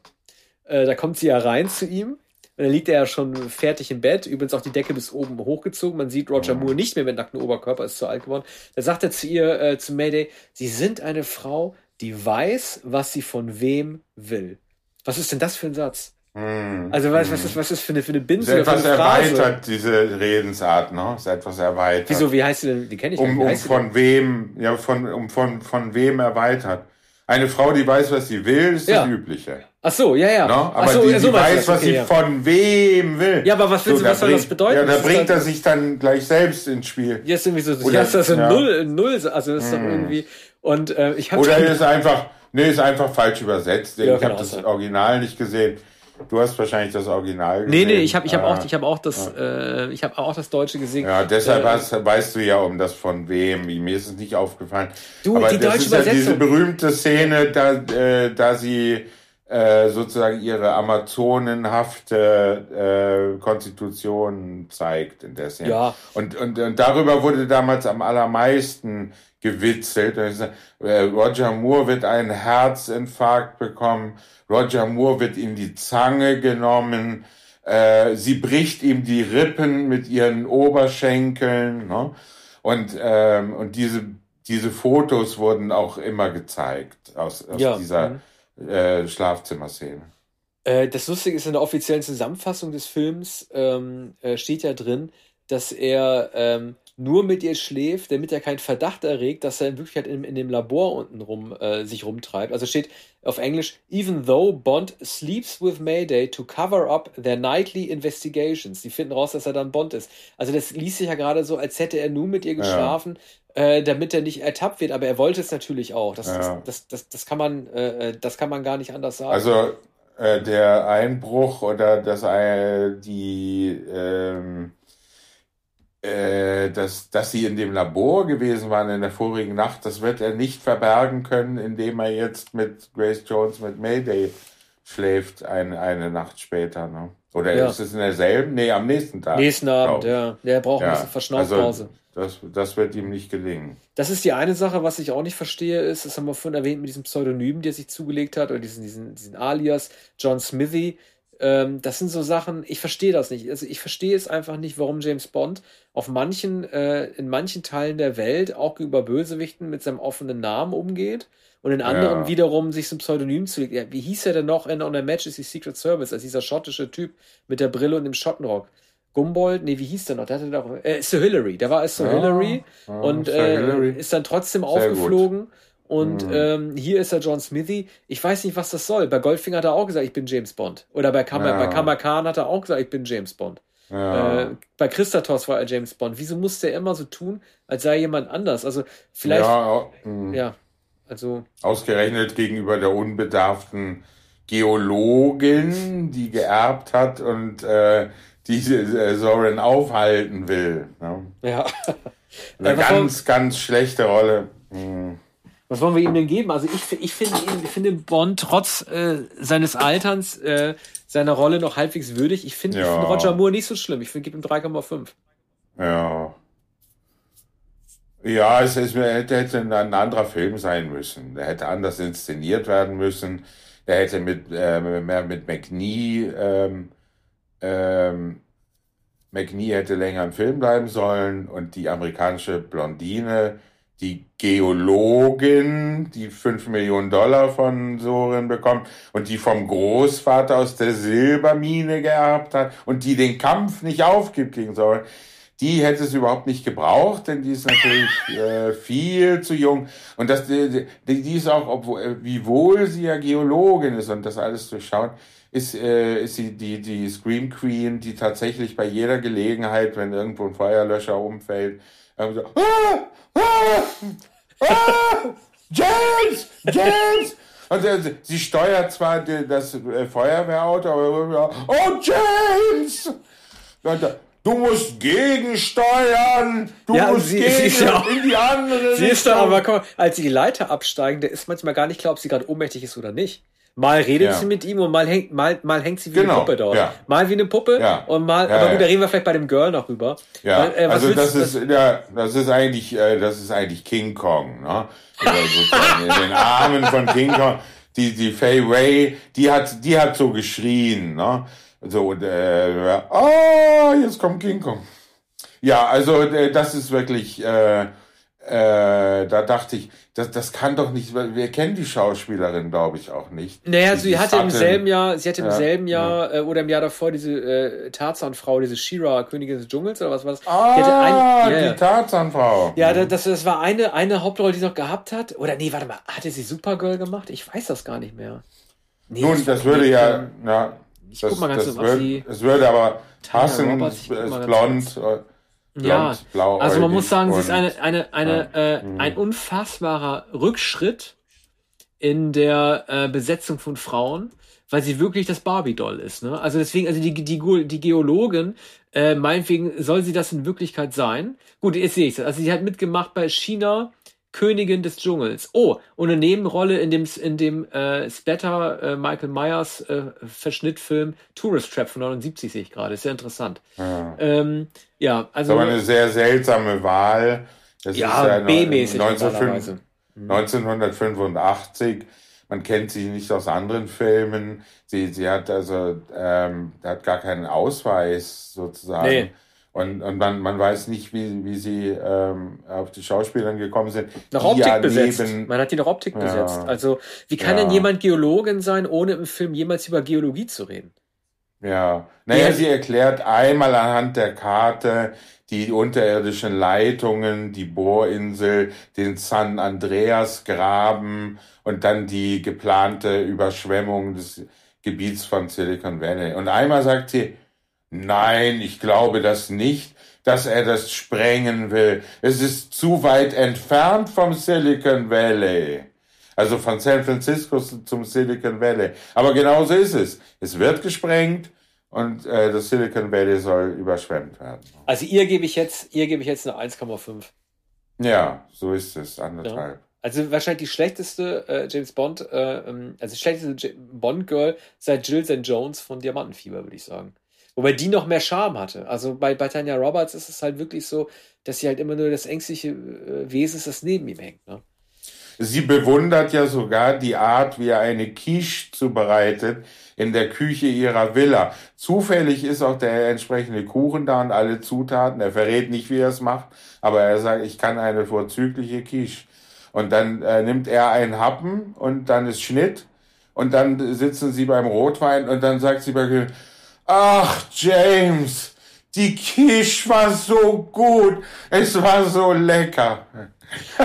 Äh, da kommt sie ja rein zu ihm und dann liegt er ja schon fertig im Bett, übrigens auch die Decke bis oben hochgezogen. Man sieht Roger Moore nicht mehr mit nacktem Oberkörper, ist zu alt geworden. Da sagt er zu ihr, äh, zu Mayday, Sie sind eine Frau, die weiß, was sie von wem will. Was ist denn das für ein Satz? Hm, also was, was, ist, was ist für eine, für eine Binse? Ist etwas erweitert, diese Redensart, ne? Ist etwas erweitert. Wieso, wie heißt sie denn? Die kenne ich um, nicht. Um von wem, ja, von, um von, von wem erweitert. Eine Frau, die weiß, was sie will, ist ja. das Übliche. Ach so, ja, ja. No? Aber so, die, die so weiß, was okay, sie ja. von wem will. Ja, aber was, willst so, du, was soll das bedeuten? Ja, da bringt er sich dann gleich selbst ins Spiel. Ja, ist irgendwie so, Oder, ja, ist das ja. null, null, also das ist hm. doch irgendwie, und, äh, ich habe Oder ist einfach, nee, ist einfach falsch übersetzt. Ja, ich habe das sein. Original nicht gesehen. Du hast wahrscheinlich das Original gesehen. Nee, nee, ich habe ich hab auch, ich hab auch das, ja. äh, ich habe auch das Deutsche gesehen. Ja, deshalb äh, hast, weißt du ja um das von wem. Mir ist es nicht aufgefallen. Du, Aber die das deutsche ist ja diese berühmte Szene, da, äh, da sie äh, sozusagen ihre amazonenhafte äh, Konstitution zeigt in der Szene. Ja. Und, und, und darüber wurde damals am allermeisten gewitzelt. Äh, Roger Moore wird einen Herzinfarkt bekommen Roger Moore wird in die Zange genommen. Äh, sie bricht ihm die Rippen mit ihren Oberschenkeln. Ne? Und, ähm, und diese, diese Fotos wurden auch immer gezeigt aus, aus ja. dieser mhm. Äh, Schlafzimmerszene. Äh, das Lustige ist, in der offiziellen Zusammenfassung des Films ähm, äh, steht ja drin, dass er ähm, nur mit ihr schläft, damit er keinen Verdacht erregt, dass er in Wirklichkeit in, in dem Labor unten rum äh, sich rumtreibt. Also steht auf Englisch, even though Bond sleeps with Mayday to cover up their nightly investigations. Die finden raus, dass er dann Bond ist. Also das liest sich ja gerade so, als hätte er nur mit ihr geschlafen, ja. äh, damit er nicht ertappt wird. Aber er wollte es natürlich auch. Das, ja. das, das, das, das, kann man, äh, äh, das kann man gar nicht anders sagen. Also äh, der Einbruch oder das äh, die ähm äh, dass, dass sie in dem Labor gewesen waren in der vorigen Nacht, das wird er nicht verbergen können, indem er jetzt mit Grace Jones mit Mayday schläft eine, eine Nacht später. Ne? Oder ja. ist es in derselben? Nee, am nächsten Tag. Nächsten Abend, ja. Der braucht ja. ein bisschen Verschnaufpause. Also, das, das wird ihm nicht gelingen. Das ist die eine Sache, was ich auch nicht verstehe, ist, das haben wir vorhin erwähnt mit diesem Pseudonym, der sich zugelegt hat, oder diesen, diesen, diesen Alias, John Smithy. Ähm, das sind so Sachen, ich verstehe das nicht. Also ich verstehe es einfach nicht, warum James Bond auf manchen, äh, in manchen Teilen der Welt auch gegenüber Bösewichten mit seinem offenen Namen umgeht und in anderen ja. wiederum sich so ein Pseudonym zulegt. Ja, wie hieß er denn noch in On a Majesty Secret Service, als dieser schottische Typ mit der Brille und dem Schottenrock? Gumbold, nee, wie hieß der noch? Der hatte doch, äh, Sir Hillary, der war als Sir ja, Hillary ja, und Sir äh, Hillary. ist dann trotzdem Sehr aufgeflogen. Gut. Und mhm. ähm, hier ist er John Smithy. Ich weiß nicht, was das soll. Bei Goldfinger hat er auch gesagt, ich bin James Bond. Oder bei, Kam ja. bei Kamakan hat er auch gesagt, ich bin James Bond. Ja. Äh, bei Christatos war er James Bond. Wieso musste er immer so tun, als sei jemand anders? Also vielleicht. Ja, hm. ja also. Ausgerechnet gegenüber der unbedarften Geologin, die geerbt hat und äh, diese äh, Soren aufhalten will. Ne? Ja. Eine ganz, ganz schlechte Rolle. Hm. Was wollen wir ihm denn geben? Also ich, ich finde ich finde Bond trotz äh, seines Alterns äh, seiner Rolle noch halbwegs würdig. Ich finde ja. find Roger Moore nicht so schlimm. Ich finde, gib ihm 3,5. Ja. Ja, es, es hätte, hätte ein anderer Film sein müssen. Der hätte anders inszeniert werden müssen. Der hätte mit äh, mehr mit McNee ähm, ähm, McNee hätte länger im Film bleiben sollen und die amerikanische Blondine die Geologin, die fünf Millionen Dollar von Soren bekommt und die vom Großvater aus der Silbermine geerbt hat und die den Kampf nicht aufgibt gegen Soren, die hätte es überhaupt nicht gebraucht, denn die ist natürlich äh, viel zu jung. Und das, die, die ist auch, obwohl, wiewohl sie ja Geologin ist und das alles durchschaut, ist, äh, ist sie die, die Scream Queen, die tatsächlich bei jeder Gelegenheit, wenn irgendwo ein Feuerlöscher umfällt, so, ah, ah, ah, James, James. Und äh, sie steuert zwar die, das äh, Feuerwehrauto, aber oh James! Und, äh, du musst gegensteuern, du ja, musst sie, gegen sie ja in die andere Sie ist da aber, komm, als sie die Leiter absteigen, der ist manchmal gar nicht klar, ob sie gerade ohnmächtig ist oder nicht. Mal redet ja. sie mit ihm und mal hängt, mal, mal hängt sie wie genau. eine Puppe dort. Ja. Mal wie eine Puppe ja. und mal, aber gut, da reden wir vielleicht bei dem Girl noch rüber. Ja, Weil, äh, also das ist, das? ja, das ist eigentlich, äh, das ist eigentlich King Kong, ne? in den Armen von King Kong. Die, die Fay Way, die hat, die hat so geschrien, ne? So, und, äh, oh, jetzt kommt King Kong. Ja, also, äh, das ist wirklich, äh, äh, da dachte ich, das, das kann doch nicht, wir kennen die Schauspielerin, glaube ich, auch nicht. Naja, sie hatte im selben Jahr, sie hatte im ja, selben Jahr ja. äh, oder im Jahr davor diese äh, Tarzan-Frau, diese Shira, Königin des Dschungels oder was war das? Ah, die, ein, yeah. die Tarzan-Frau. Ja, das, das war eine, eine Hauptrolle, die sie noch gehabt hat. Oder nee, warte mal, hatte sie Supergirl gemacht? Ich weiß das gar nicht mehr. Nee, Nun, das, das würde ja, ja, ich das, guck mal ganz das, würde, es würde aber passen, ist blond. Kurz ja, also man muss sagen, sie ist eine, eine, eine, ja. äh, mhm. ein unfassbarer Rückschritt in der äh, Besetzung von Frauen, weil sie wirklich das Barbie-Doll ist. Ne? Also deswegen, also die, die, die Geologin, äh, meinetwegen soll sie das in Wirklichkeit sein. Gut, jetzt sehe ich es. Also sie hat mitgemacht bei China, Königin des Dschungels. Oh, und eine Nebenrolle in dem, in dem äh, Splatter äh, Michael Myers äh, Verschnittfilm Tourist Trap von 79 sehe ich gerade. Ist sehr interessant. Ja, ähm, ja also. Das ist aber eine sehr seltsame Wahl. Das ja, ja B-mäßig 1985. man kennt sie nicht aus anderen Filmen. Sie, sie hat also ähm, hat gar keinen Ausweis sozusagen. Nee. Und, und man, man weiß nicht, wie, wie sie ähm, auf die Schauspielerin gekommen sind. Nach Optik ja besetzt. Man hat die nach Optik ja, besetzt. Also, wie kann ja. denn jemand Geologin sein, ohne im Film jemals über Geologie zu reden? Ja, naja, sie erklärt einmal anhand der Karte die unterirdischen Leitungen, die Bohrinsel, den San Andreas Graben und dann die geplante Überschwemmung des Gebiets von Silicon Valley. Und einmal sagt sie, nein, ich glaube das nicht, dass er das sprengen will. Es ist zu weit entfernt vom Silicon Valley. Also von San Francisco zum Silicon Valley. Aber genauso ist es. Es wird gesprengt und äh, das Silicon Valley soll überschwemmt werden. Also ihr gebe ich jetzt, ihr gebe ich jetzt eine 1,5. Ja, so ist es, anderthalb. Ja. Also wahrscheinlich die schlechteste äh, James Bond, äh, ähm, also die schlechteste Bond-Girl seit Jill St. Jones von Diamantenfieber, würde ich sagen. Wobei die noch mehr Charme hatte. Also bei, bei Tanya Roberts ist es halt wirklich so, dass sie halt immer nur das ängstliche äh, Wesen ist, das neben ihm hängt. Ne? Sie bewundert ja sogar die Art, wie er eine Quiche zubereitet in der Küche ihrer Villa. Zufällig ist auch der entsprechende Kuchen da und alle Zutaten. Er verrät nicht, wie er es macht, aber er sagt, ich kann eine vorzügliche Quiche. Und dann äh, nimmt er einen Happen und dann ist Schnitt und dann sitzen sie beim Rotwein und dann sagt sie bei Ach, James, die Quiche war so gut, es war so lecker.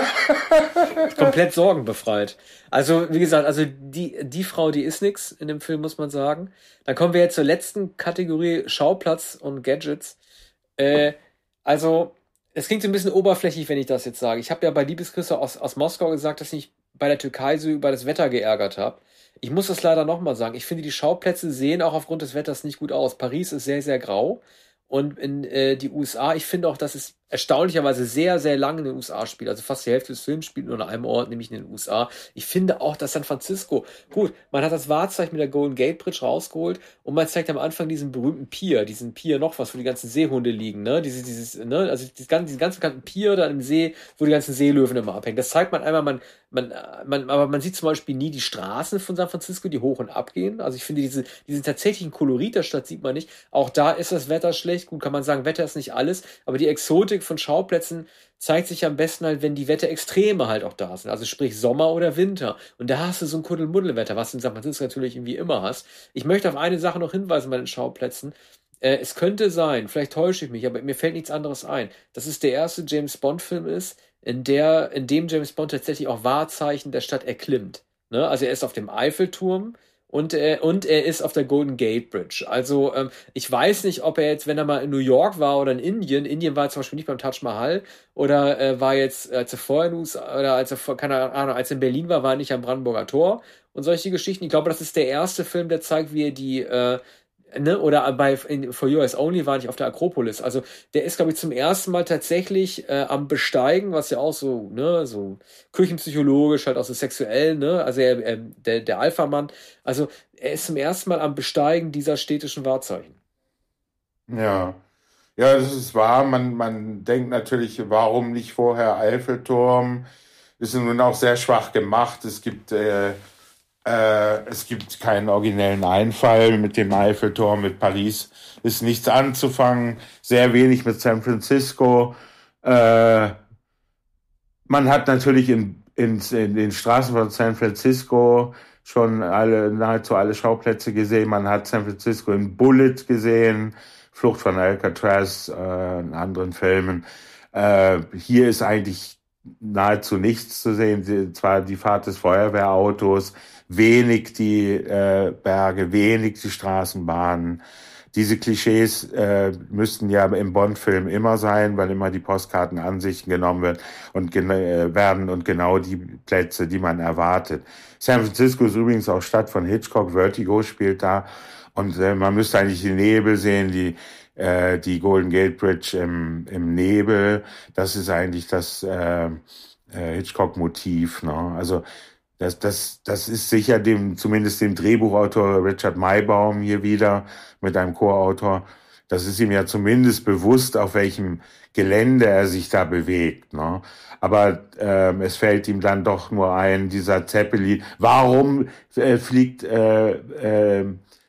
Komplett sorgenbefreit. Also, wie gesagt, also die, die Frau, die ist nix in dem Film, muss man sagen. Dann kommen wir jetzt zur letzten Kategorie Schauplatz und Gadgets. Äh, also, es klingt so ein bisschen oberflächlich, wenn ich das jetzt sage. Ich habe ja bei Liebesküsse aus, aus Moskau gesagt, dass ich bei der Türkei so über das Wetter geärgert habe. Ich muss das leider nochmal sagen. Ich finde, die Schauplätze sehen auch aufgrund des Wetters nicht gut aus. Paris ist sehr, sehr grau. Und in äh, die USA, ich finde auch, dass es erstaunlicherweise sehr, sehr lange in den USA spielt. Also fast die Hälfte des Films spielt nur an einem Ort, nämlich in den USA. Ich finde auch, dass San Francisco, gut, man hat das Wahrzeichen mit der Golden Gate Bridge rausgeholt und man zeigt am Anfang diesen berühmten Pier, diesen Pier noch was, wo die ganzen Seehunde liegen, ne? Dieses, dieses, ne? Also diesen ganzen, diesen ganzen bekannten Pier da im See, wo die ganzen Seelöwen immer abhängen. Das zeigt man einmal, man, man, man, aber man sieht zum Beispiel nie die Straßen von San Francisco, die hoch und ab gehen. Also ich finde diese, diesen tatsächlichen Kolorit der Stadt sieht man nicht. Auch da ist das Wetter schlecht. Gut, kann man sagen, Wetter ist nicht alles, aber die Exotik von Schauplätzen zeigt sich am besten halt, wenn die Wetterextreme halt auch da sind. Also sprich Sommer oder Winter. Und da hast du so ein Kuddelmuddelwetter, was du in San Francisco natürlich irgendwie immer hast. Ich möchte auf eine Sache noch hinweisen bei den Schauplätzen. Äh, es könnte sein, vielleicht täusche ich mich, aber mir fällt nichts anderes ein, dass es der erste James Bond-Film ist, in der, in dem James Bond tatsächlich auch Wahrzeichen der Stadt erklimmt. Ne? Also er ist auf dem Eiffelturm, und, äh, und er ist auf der Golden Gate Bridge. Also ähm, ich weiß nicht, ob er jetzt, wenn er mal in New York war oder in Indien, Indien war zum Beispiel nicht beim Taj Mahal oder äh, war jetzt, als er vorher in USA, oder als er, keine Ahnung, als er in Berlin war, war er nicht am Brandenburger Tor und solche Geschichten. Ich glaube, das ist der erste Film, der zeigt, wie er die äh, ne, oder bei in, For US Only war ich auf der Akropolis. Also der ist, glaube ich, zum ersten Mal tatsächlich äh, am Besteigen, was ja auch so, ne, so küchenpsychologisch, halt auch so sexuell, ne, also er, er, der, der Alpha-Mann, also er ist zum ersten Mal am Besteigen dieser städtischen Wahrzeichen. Ja. Ja, das ist wahr. Man, man denkt natürlich, warum nicht vorher Eiffelturm? Ist nun auch sehr schwach gemacht. Es gibt äh, äh, es gibt keinen originellen Einfall mit dem Eiffelturm, mit Paris ist nichts anzufangen, sehr wenig mit San Francisco. Äh, man hat natürlich in, in, in den Straßen von San Francisco schon alle, nahezu alle Schauplätze gesehen. Man hat San Francisco in Bullet gesehen, Flucht von Alcatraz, äh, in anderen Filmen. Äh, hier ist eigentlich nahezu nichts zu sehen. Zwar die Fahrt des Feuerwehrautos, wenig die äh, Berge, wenig die Straßenbahnen. Diese Klischees äh, müssten ja im Bond-Film immer sein, weil immer die Postkartenansichten genommen wird und äh, werden und genau die Plätze, die man erwartet. San Francisco ist übrigens auch Stadt von Hitchcock, Vertigo spielt da und äh, man müsste eigentlich die Nebel sehen, die äh, die Golden Gate Bridge im, im Nebel. Das ist eigentlich das äh, äh Hitchcock-Motiv. Ne? Also das, das, das ist sicher dem, zumindest dem Drehbuchautor Richard Maybaum hier wieder mit einem Co-Autor, Das ist ihm ja zumindest bewusst, auf welchem Gelände er sich da bewegt. Ne? Aber ähm, es fällt ihm dann doch nur ein, dieser Zeppelin. Warum äh, fliegt äh, äh,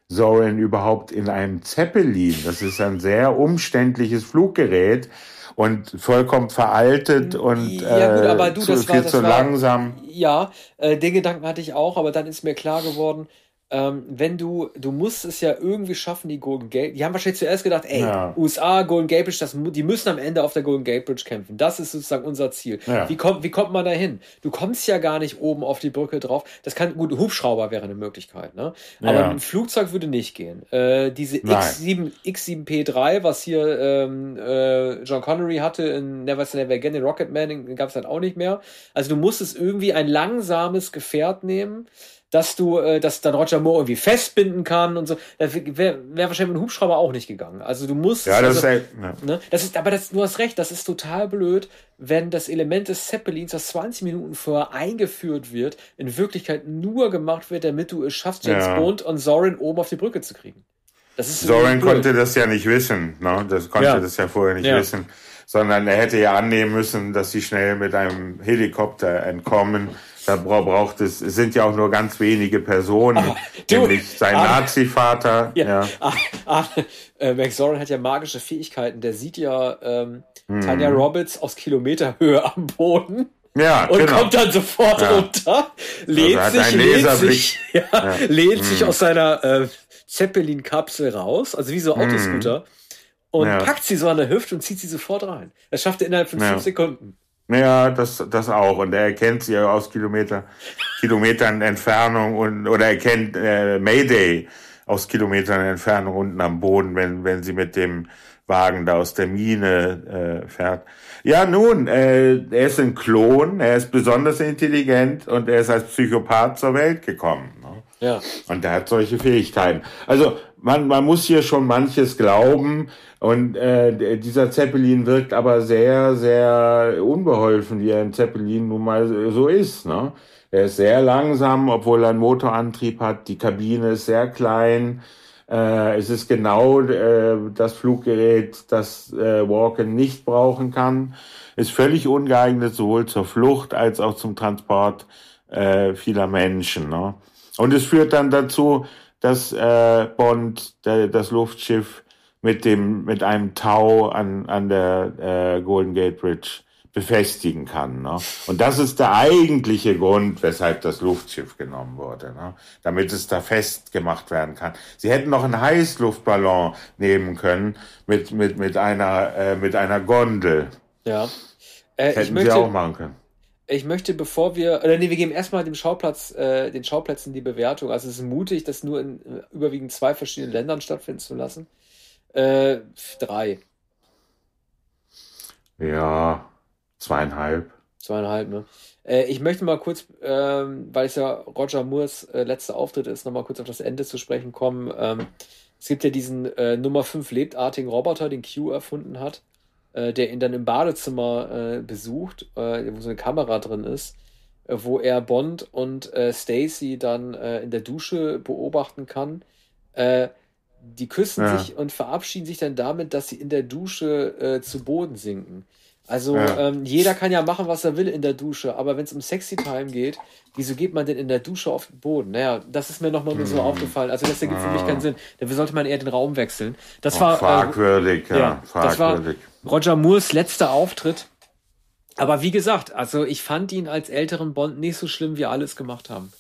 Soren überhaupt in einem Zeppelin? Das ist ein sehr umständliches Fluggerät und vollkommen veraltet und ja, gut, aber du, äh, zu, das viel war, zu war, langsam. Ja, äh, den Gedanken hatte ich auch, aber dann ist mir klar geworden, ähm, wenn du, du musst es ja irgendwie schaffen, die Golden Gate. Die haben wahrscheinlich zuerst gedacht, ey, ja. USA, Golden Gate Bridge, das, die müssen am Ende auf der Golden Gate Bridge kämpfen. Das ist sozusagen unser Ziel. Ja. Wie, kommt, wie kommt man da hin? Du kommst ja gar nicht oben auf die Brücke drauf. Das kann, gut, Hubschrauber wäre eine Möglichkeit, ne? Aber ja. ein Flugzeug würde nicht gehen. Äh, diese X7, X7P3, was hier ähm, äh, John Connery hatte in Never Say Never Again, den Rocketman, den gab es halt auch nicht mehr. Also du musstest irgendwie ein langsames Gefährt nehmen, dass du, äh, dass dann Roger Moore irgendwie festbinden kann und so. Das wäre wär wahrscheinlich mit einem Hubschrauber auch nicht gegangen. Also du musst. Ja, das also, ist, ja. ne, das ist, aber das, du hast recht, das ist total blöd, wenn das Element des Zeppelins, das 20 Minuten vorher eingeführt wird, in Wirklichkeit nur gemacht wird, damit du es schaffst, James ja. Bond und Soren oben auf die Brücke zu kriegen. Das ist Soren konnte das ja nicht wissen, ne? Das konnte ja. das ja vorher nicht ja. wissen sondern er hätte ja annehmen müssen, dass sie schnell mit einem Helikopter entkommen da braucht es, es sind ja auch nur ganz wenige Personen, ah, du, nämlich sein ah, Nazi-Vater. Ja, ja. Ah, ah, äh, Max Zorin hat ja magische Fähigkeiten. Der sieht ja ähm, hm. Tanja Roberts aus Kilometerhöhe am Boden. Ja, und genau. kommt dann sofort ja. runter, lehnt also sich, lehnt sich, ja, ja. lehnt hm. sich aus seiner äh, Zeppelin-Kapsel raus, also wie so hm. Autoscooter, und packt sie so an der Hüfte und zieht sie sofort rein. Das schafft er innerhalb von fünf Sekunden. Ja, das, das auch. Und er erkennt sie ja aus Kilometer, Kilometern Entfernung und, oder er kennt äh, Mayday aus Kilometern Entfernung unten am Boden, wenn, wenn sie mit dem Wagen da aus der Mine äh, fährt. Ja, nun, äh, er ist ein Klon, er ist besonders intelligent und er ist als Psychopath zur Welt gekommen. Ne? Ja. Und er hat solche Fähigkeiten. Also man, man muss hier schon manches glauben. Und äh, dieser Zeppelin wirkt aber sehr, sehr unbeholfen, wie ein Zeppelin nun mal so ist. Ne? Er ist sehr langsam, obwohl er einen Motorantrieb hat. Die Kabine ist sehr klein. Äh, es ist genau äh, das Fluggerät, das äh, Walken nicht brauchen kann. Ist völlig ungeeignet sowohl zur Flucht als auch zum Transport äh, vieler Menschen. Ne? Und es führt dann dazu, dass äh, Bond der, das Luftschiff mit dem mit einem Tau an an der äh, Golden Gate Bridge befestigen kann. Ne? Und das ist der eigentliche Grund, weshalb das Luftschiff genommen wurde, ne? damit es da festgemacht werden kann. Sie hätten noch einen Heißluftballon nehmen können mit mit mit einer äh, mit einer Gondel. Ja. Äh, hätten möchte, sie auch machen können ich möchte, bevor wir, oder nee, wir geben erstmal dem Schauplatz, äh, den Schauplätzen die Bewertung. Also es ist mutig, das nur in äh, überwiegend zwei verschiedenen Ländern stattfinden zu lassen. Äh, drei. Ja, zweieinhalb. Zweieinhalb, ne? Äh, ich möchte mal kurz, ähm, weil es ja Roger Moores äh, letzter Auftritt ist, nochmal kurz auf das Ende zu sprechen kommen. Ähm, es gibt ja diesen äh, Nummer 5 lebtartigen Roboter, den Q erfunden hat äh, der ihn dann im Badezimmer äh, besucht, äh, wo so eine Kamera drin ist, äh, wo er Bond und äh, Stacy dann äh, in der Dusche beobachten kann. die küssen ja. sich und verabschieden sich dann damit, dass sie in der Dusche zu Boden sinken. Also ja. ähm, jeder kann ja machen, was er will in der Dusche, aber wenn es um Sexy Time geht, wieso geht man denn in der Dusche auf den Boden? Naja, das ist mir nochmal nur so hm. aufgefallen. Also das ergibt für mich keinen Sinn. Dafür sollte man eher den Raum wechseln. Das oh, war fragwürdig, äh, ja, ja fragwürdig. Das war Roger Moores letzter Auftritt. Aber wie gesagt, also ich fand ihn als älteren Bond nicht so schlimm, wie alle es gemacht haben.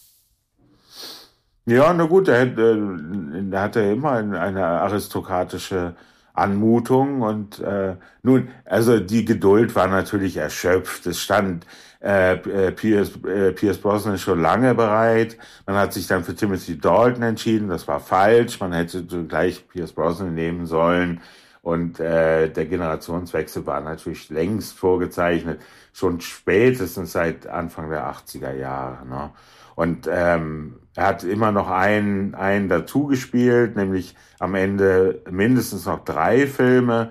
Ja, na gut, er, äh, er immer eine aristokratische Anmutung und äh, nun, also die Geduld war natürlich erschöpft. Es stand äh, äh, Pierce, äh, Pierce Brosnan schon lange bereit. Man hat sich dann für Timothy Dalton entschieden. Das war falsch. Man hätte gleich Pierce Brosnan nehmen sollen. Und äh, der Generationswechsel war natürlich längst vorgezeichnet, schon spätestens seit Anfang der 80er Jahre. Ne? Und ähm, er hat immer noch einen, einen dazu gespielt, nämlich am Ende mindestens noch drei Filme.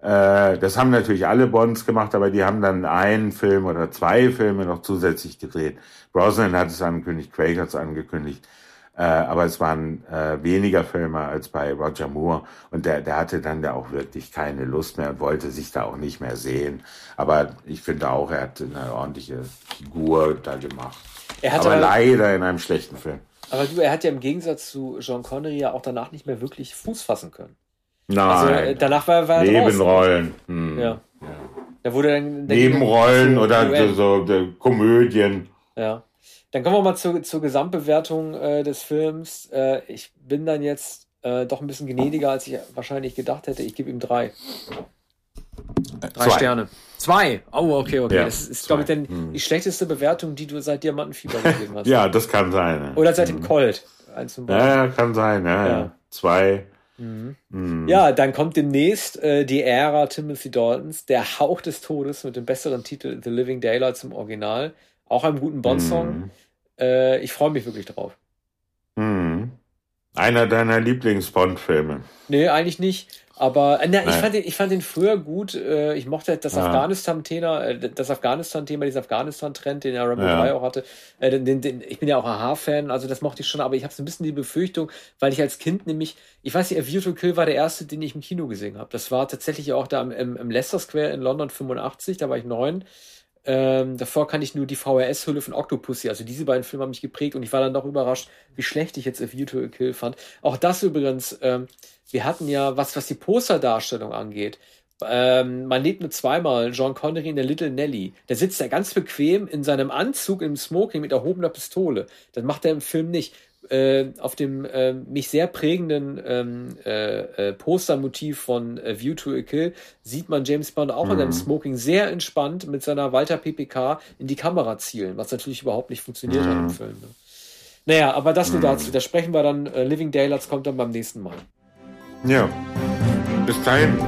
Äh, das haben natürlich alle Bonds gemacht, aber die haben dann einen Film oder zwei Filme noch zusätzlich gedreht. Brosnan hat es angekündigt, Quake hat es angekündigt. Äh, aber es waren äh, weniger Filme als bei Roger Moore und der, der hatte dann da auch wirklich keine Lust mehr und wollte sich da auch nicht mehr sehen. Aber ich finde auch, er hat eine ordentliche Figur da gemacht. Aber, aber leider in einem schlechten Film. Aber du, er hat ja im Gegensatz zu John Connery ja auch danach nicht mehr wirklich Fuß fassen können. Nein. Also äh, danach war, war er Nebenrollen. Hm. Ja. ja. Da wurde dann, Nebenrollen oder so, so Komödien. Ja. Dann kommen wir mal zur, zur Gesamtbewertung äh, des Films. Äh, ich bin dann jetzt äh, doch ein bisschen gnädiger, als ich wahrscheinlich gedacht hätte. Ich gebe ihm drei. Drei Zwei. Sterne. Zwei. Oh, okay, okay. Ja, das ist, glaube ich, denn hm. die schlechteste Bewertung, die du seit Diamantenfieber gegeben hast. ja, das kann sein. Ja. Oder seit dem hm. Colt. Ja, kann sein. Ja, ja. Zwei. Mhm. Mhm. Ja, dann kommt demnächst äh, die Ära Timothy Daltons, der Hauch des Todes mit dem besseren Titel The Living Daylights im Original. Auch einem guten Bond-Song. Mhm. Äh, ich freue mich wirklich drauf. Mhm. Einer deiner Lieblings-Bond-Filme? Nee, eigentlich nicht. Aber äh, na, ich, fand den, ich fand den früher gut. Äh, ich mochte das ja. Afghanistan-Thema, äh, das Afghanistan-Thema, dieser Afghanistan-Trend, den ja Rambo ja. 3 auch hatte. Den, den, den, ich bin ja auch Aha-Fan, also das mochte ich schon, aber ich habe so ein bisschen die Befürchtung, weil ich als Kind nämlich, ich weiß nicht, A View to Kill war der erste, den ich im Kino gesehen habe. Das war tatsächlich auch da im, im Leicester Square in London 85, da war ich neun. Ähm, davor kannte ich nur die VHS-Hülle von Octopussy. Also diese beiden Filme haben mich geprägt und ich war dann doch überrascht, wie schlecht ich jetzt A View to a Kill fand. Auch das übrigens, ähm, wir hatten ja, was, was die Posterdarstellung angeht, ähm, man lebt nur zweimal John Connery in der Little Nelly. Der sitzt da ganz bequem in seinem Anzug im Smoking mit erhobener Pistole. Das macht er im Film nicht äh, auf dem äh, mich sehr prägenden ähm, äh, äh, Postermotiv von äh, View to a Kill sieht man James Bond auch mhm. in seinem Smoking sehr entspannt mit seiner Walter PPK in die Kamera zielen, was natürlich überhaupt nicht funktioniert mhm. hat im mhm. Film. Ne? Naja, aber das nur mhm. dazu. Da sprechen wir dann. Äh, Living Daylights kommt dann beim nächsten Mal. Ja. Bis dahin.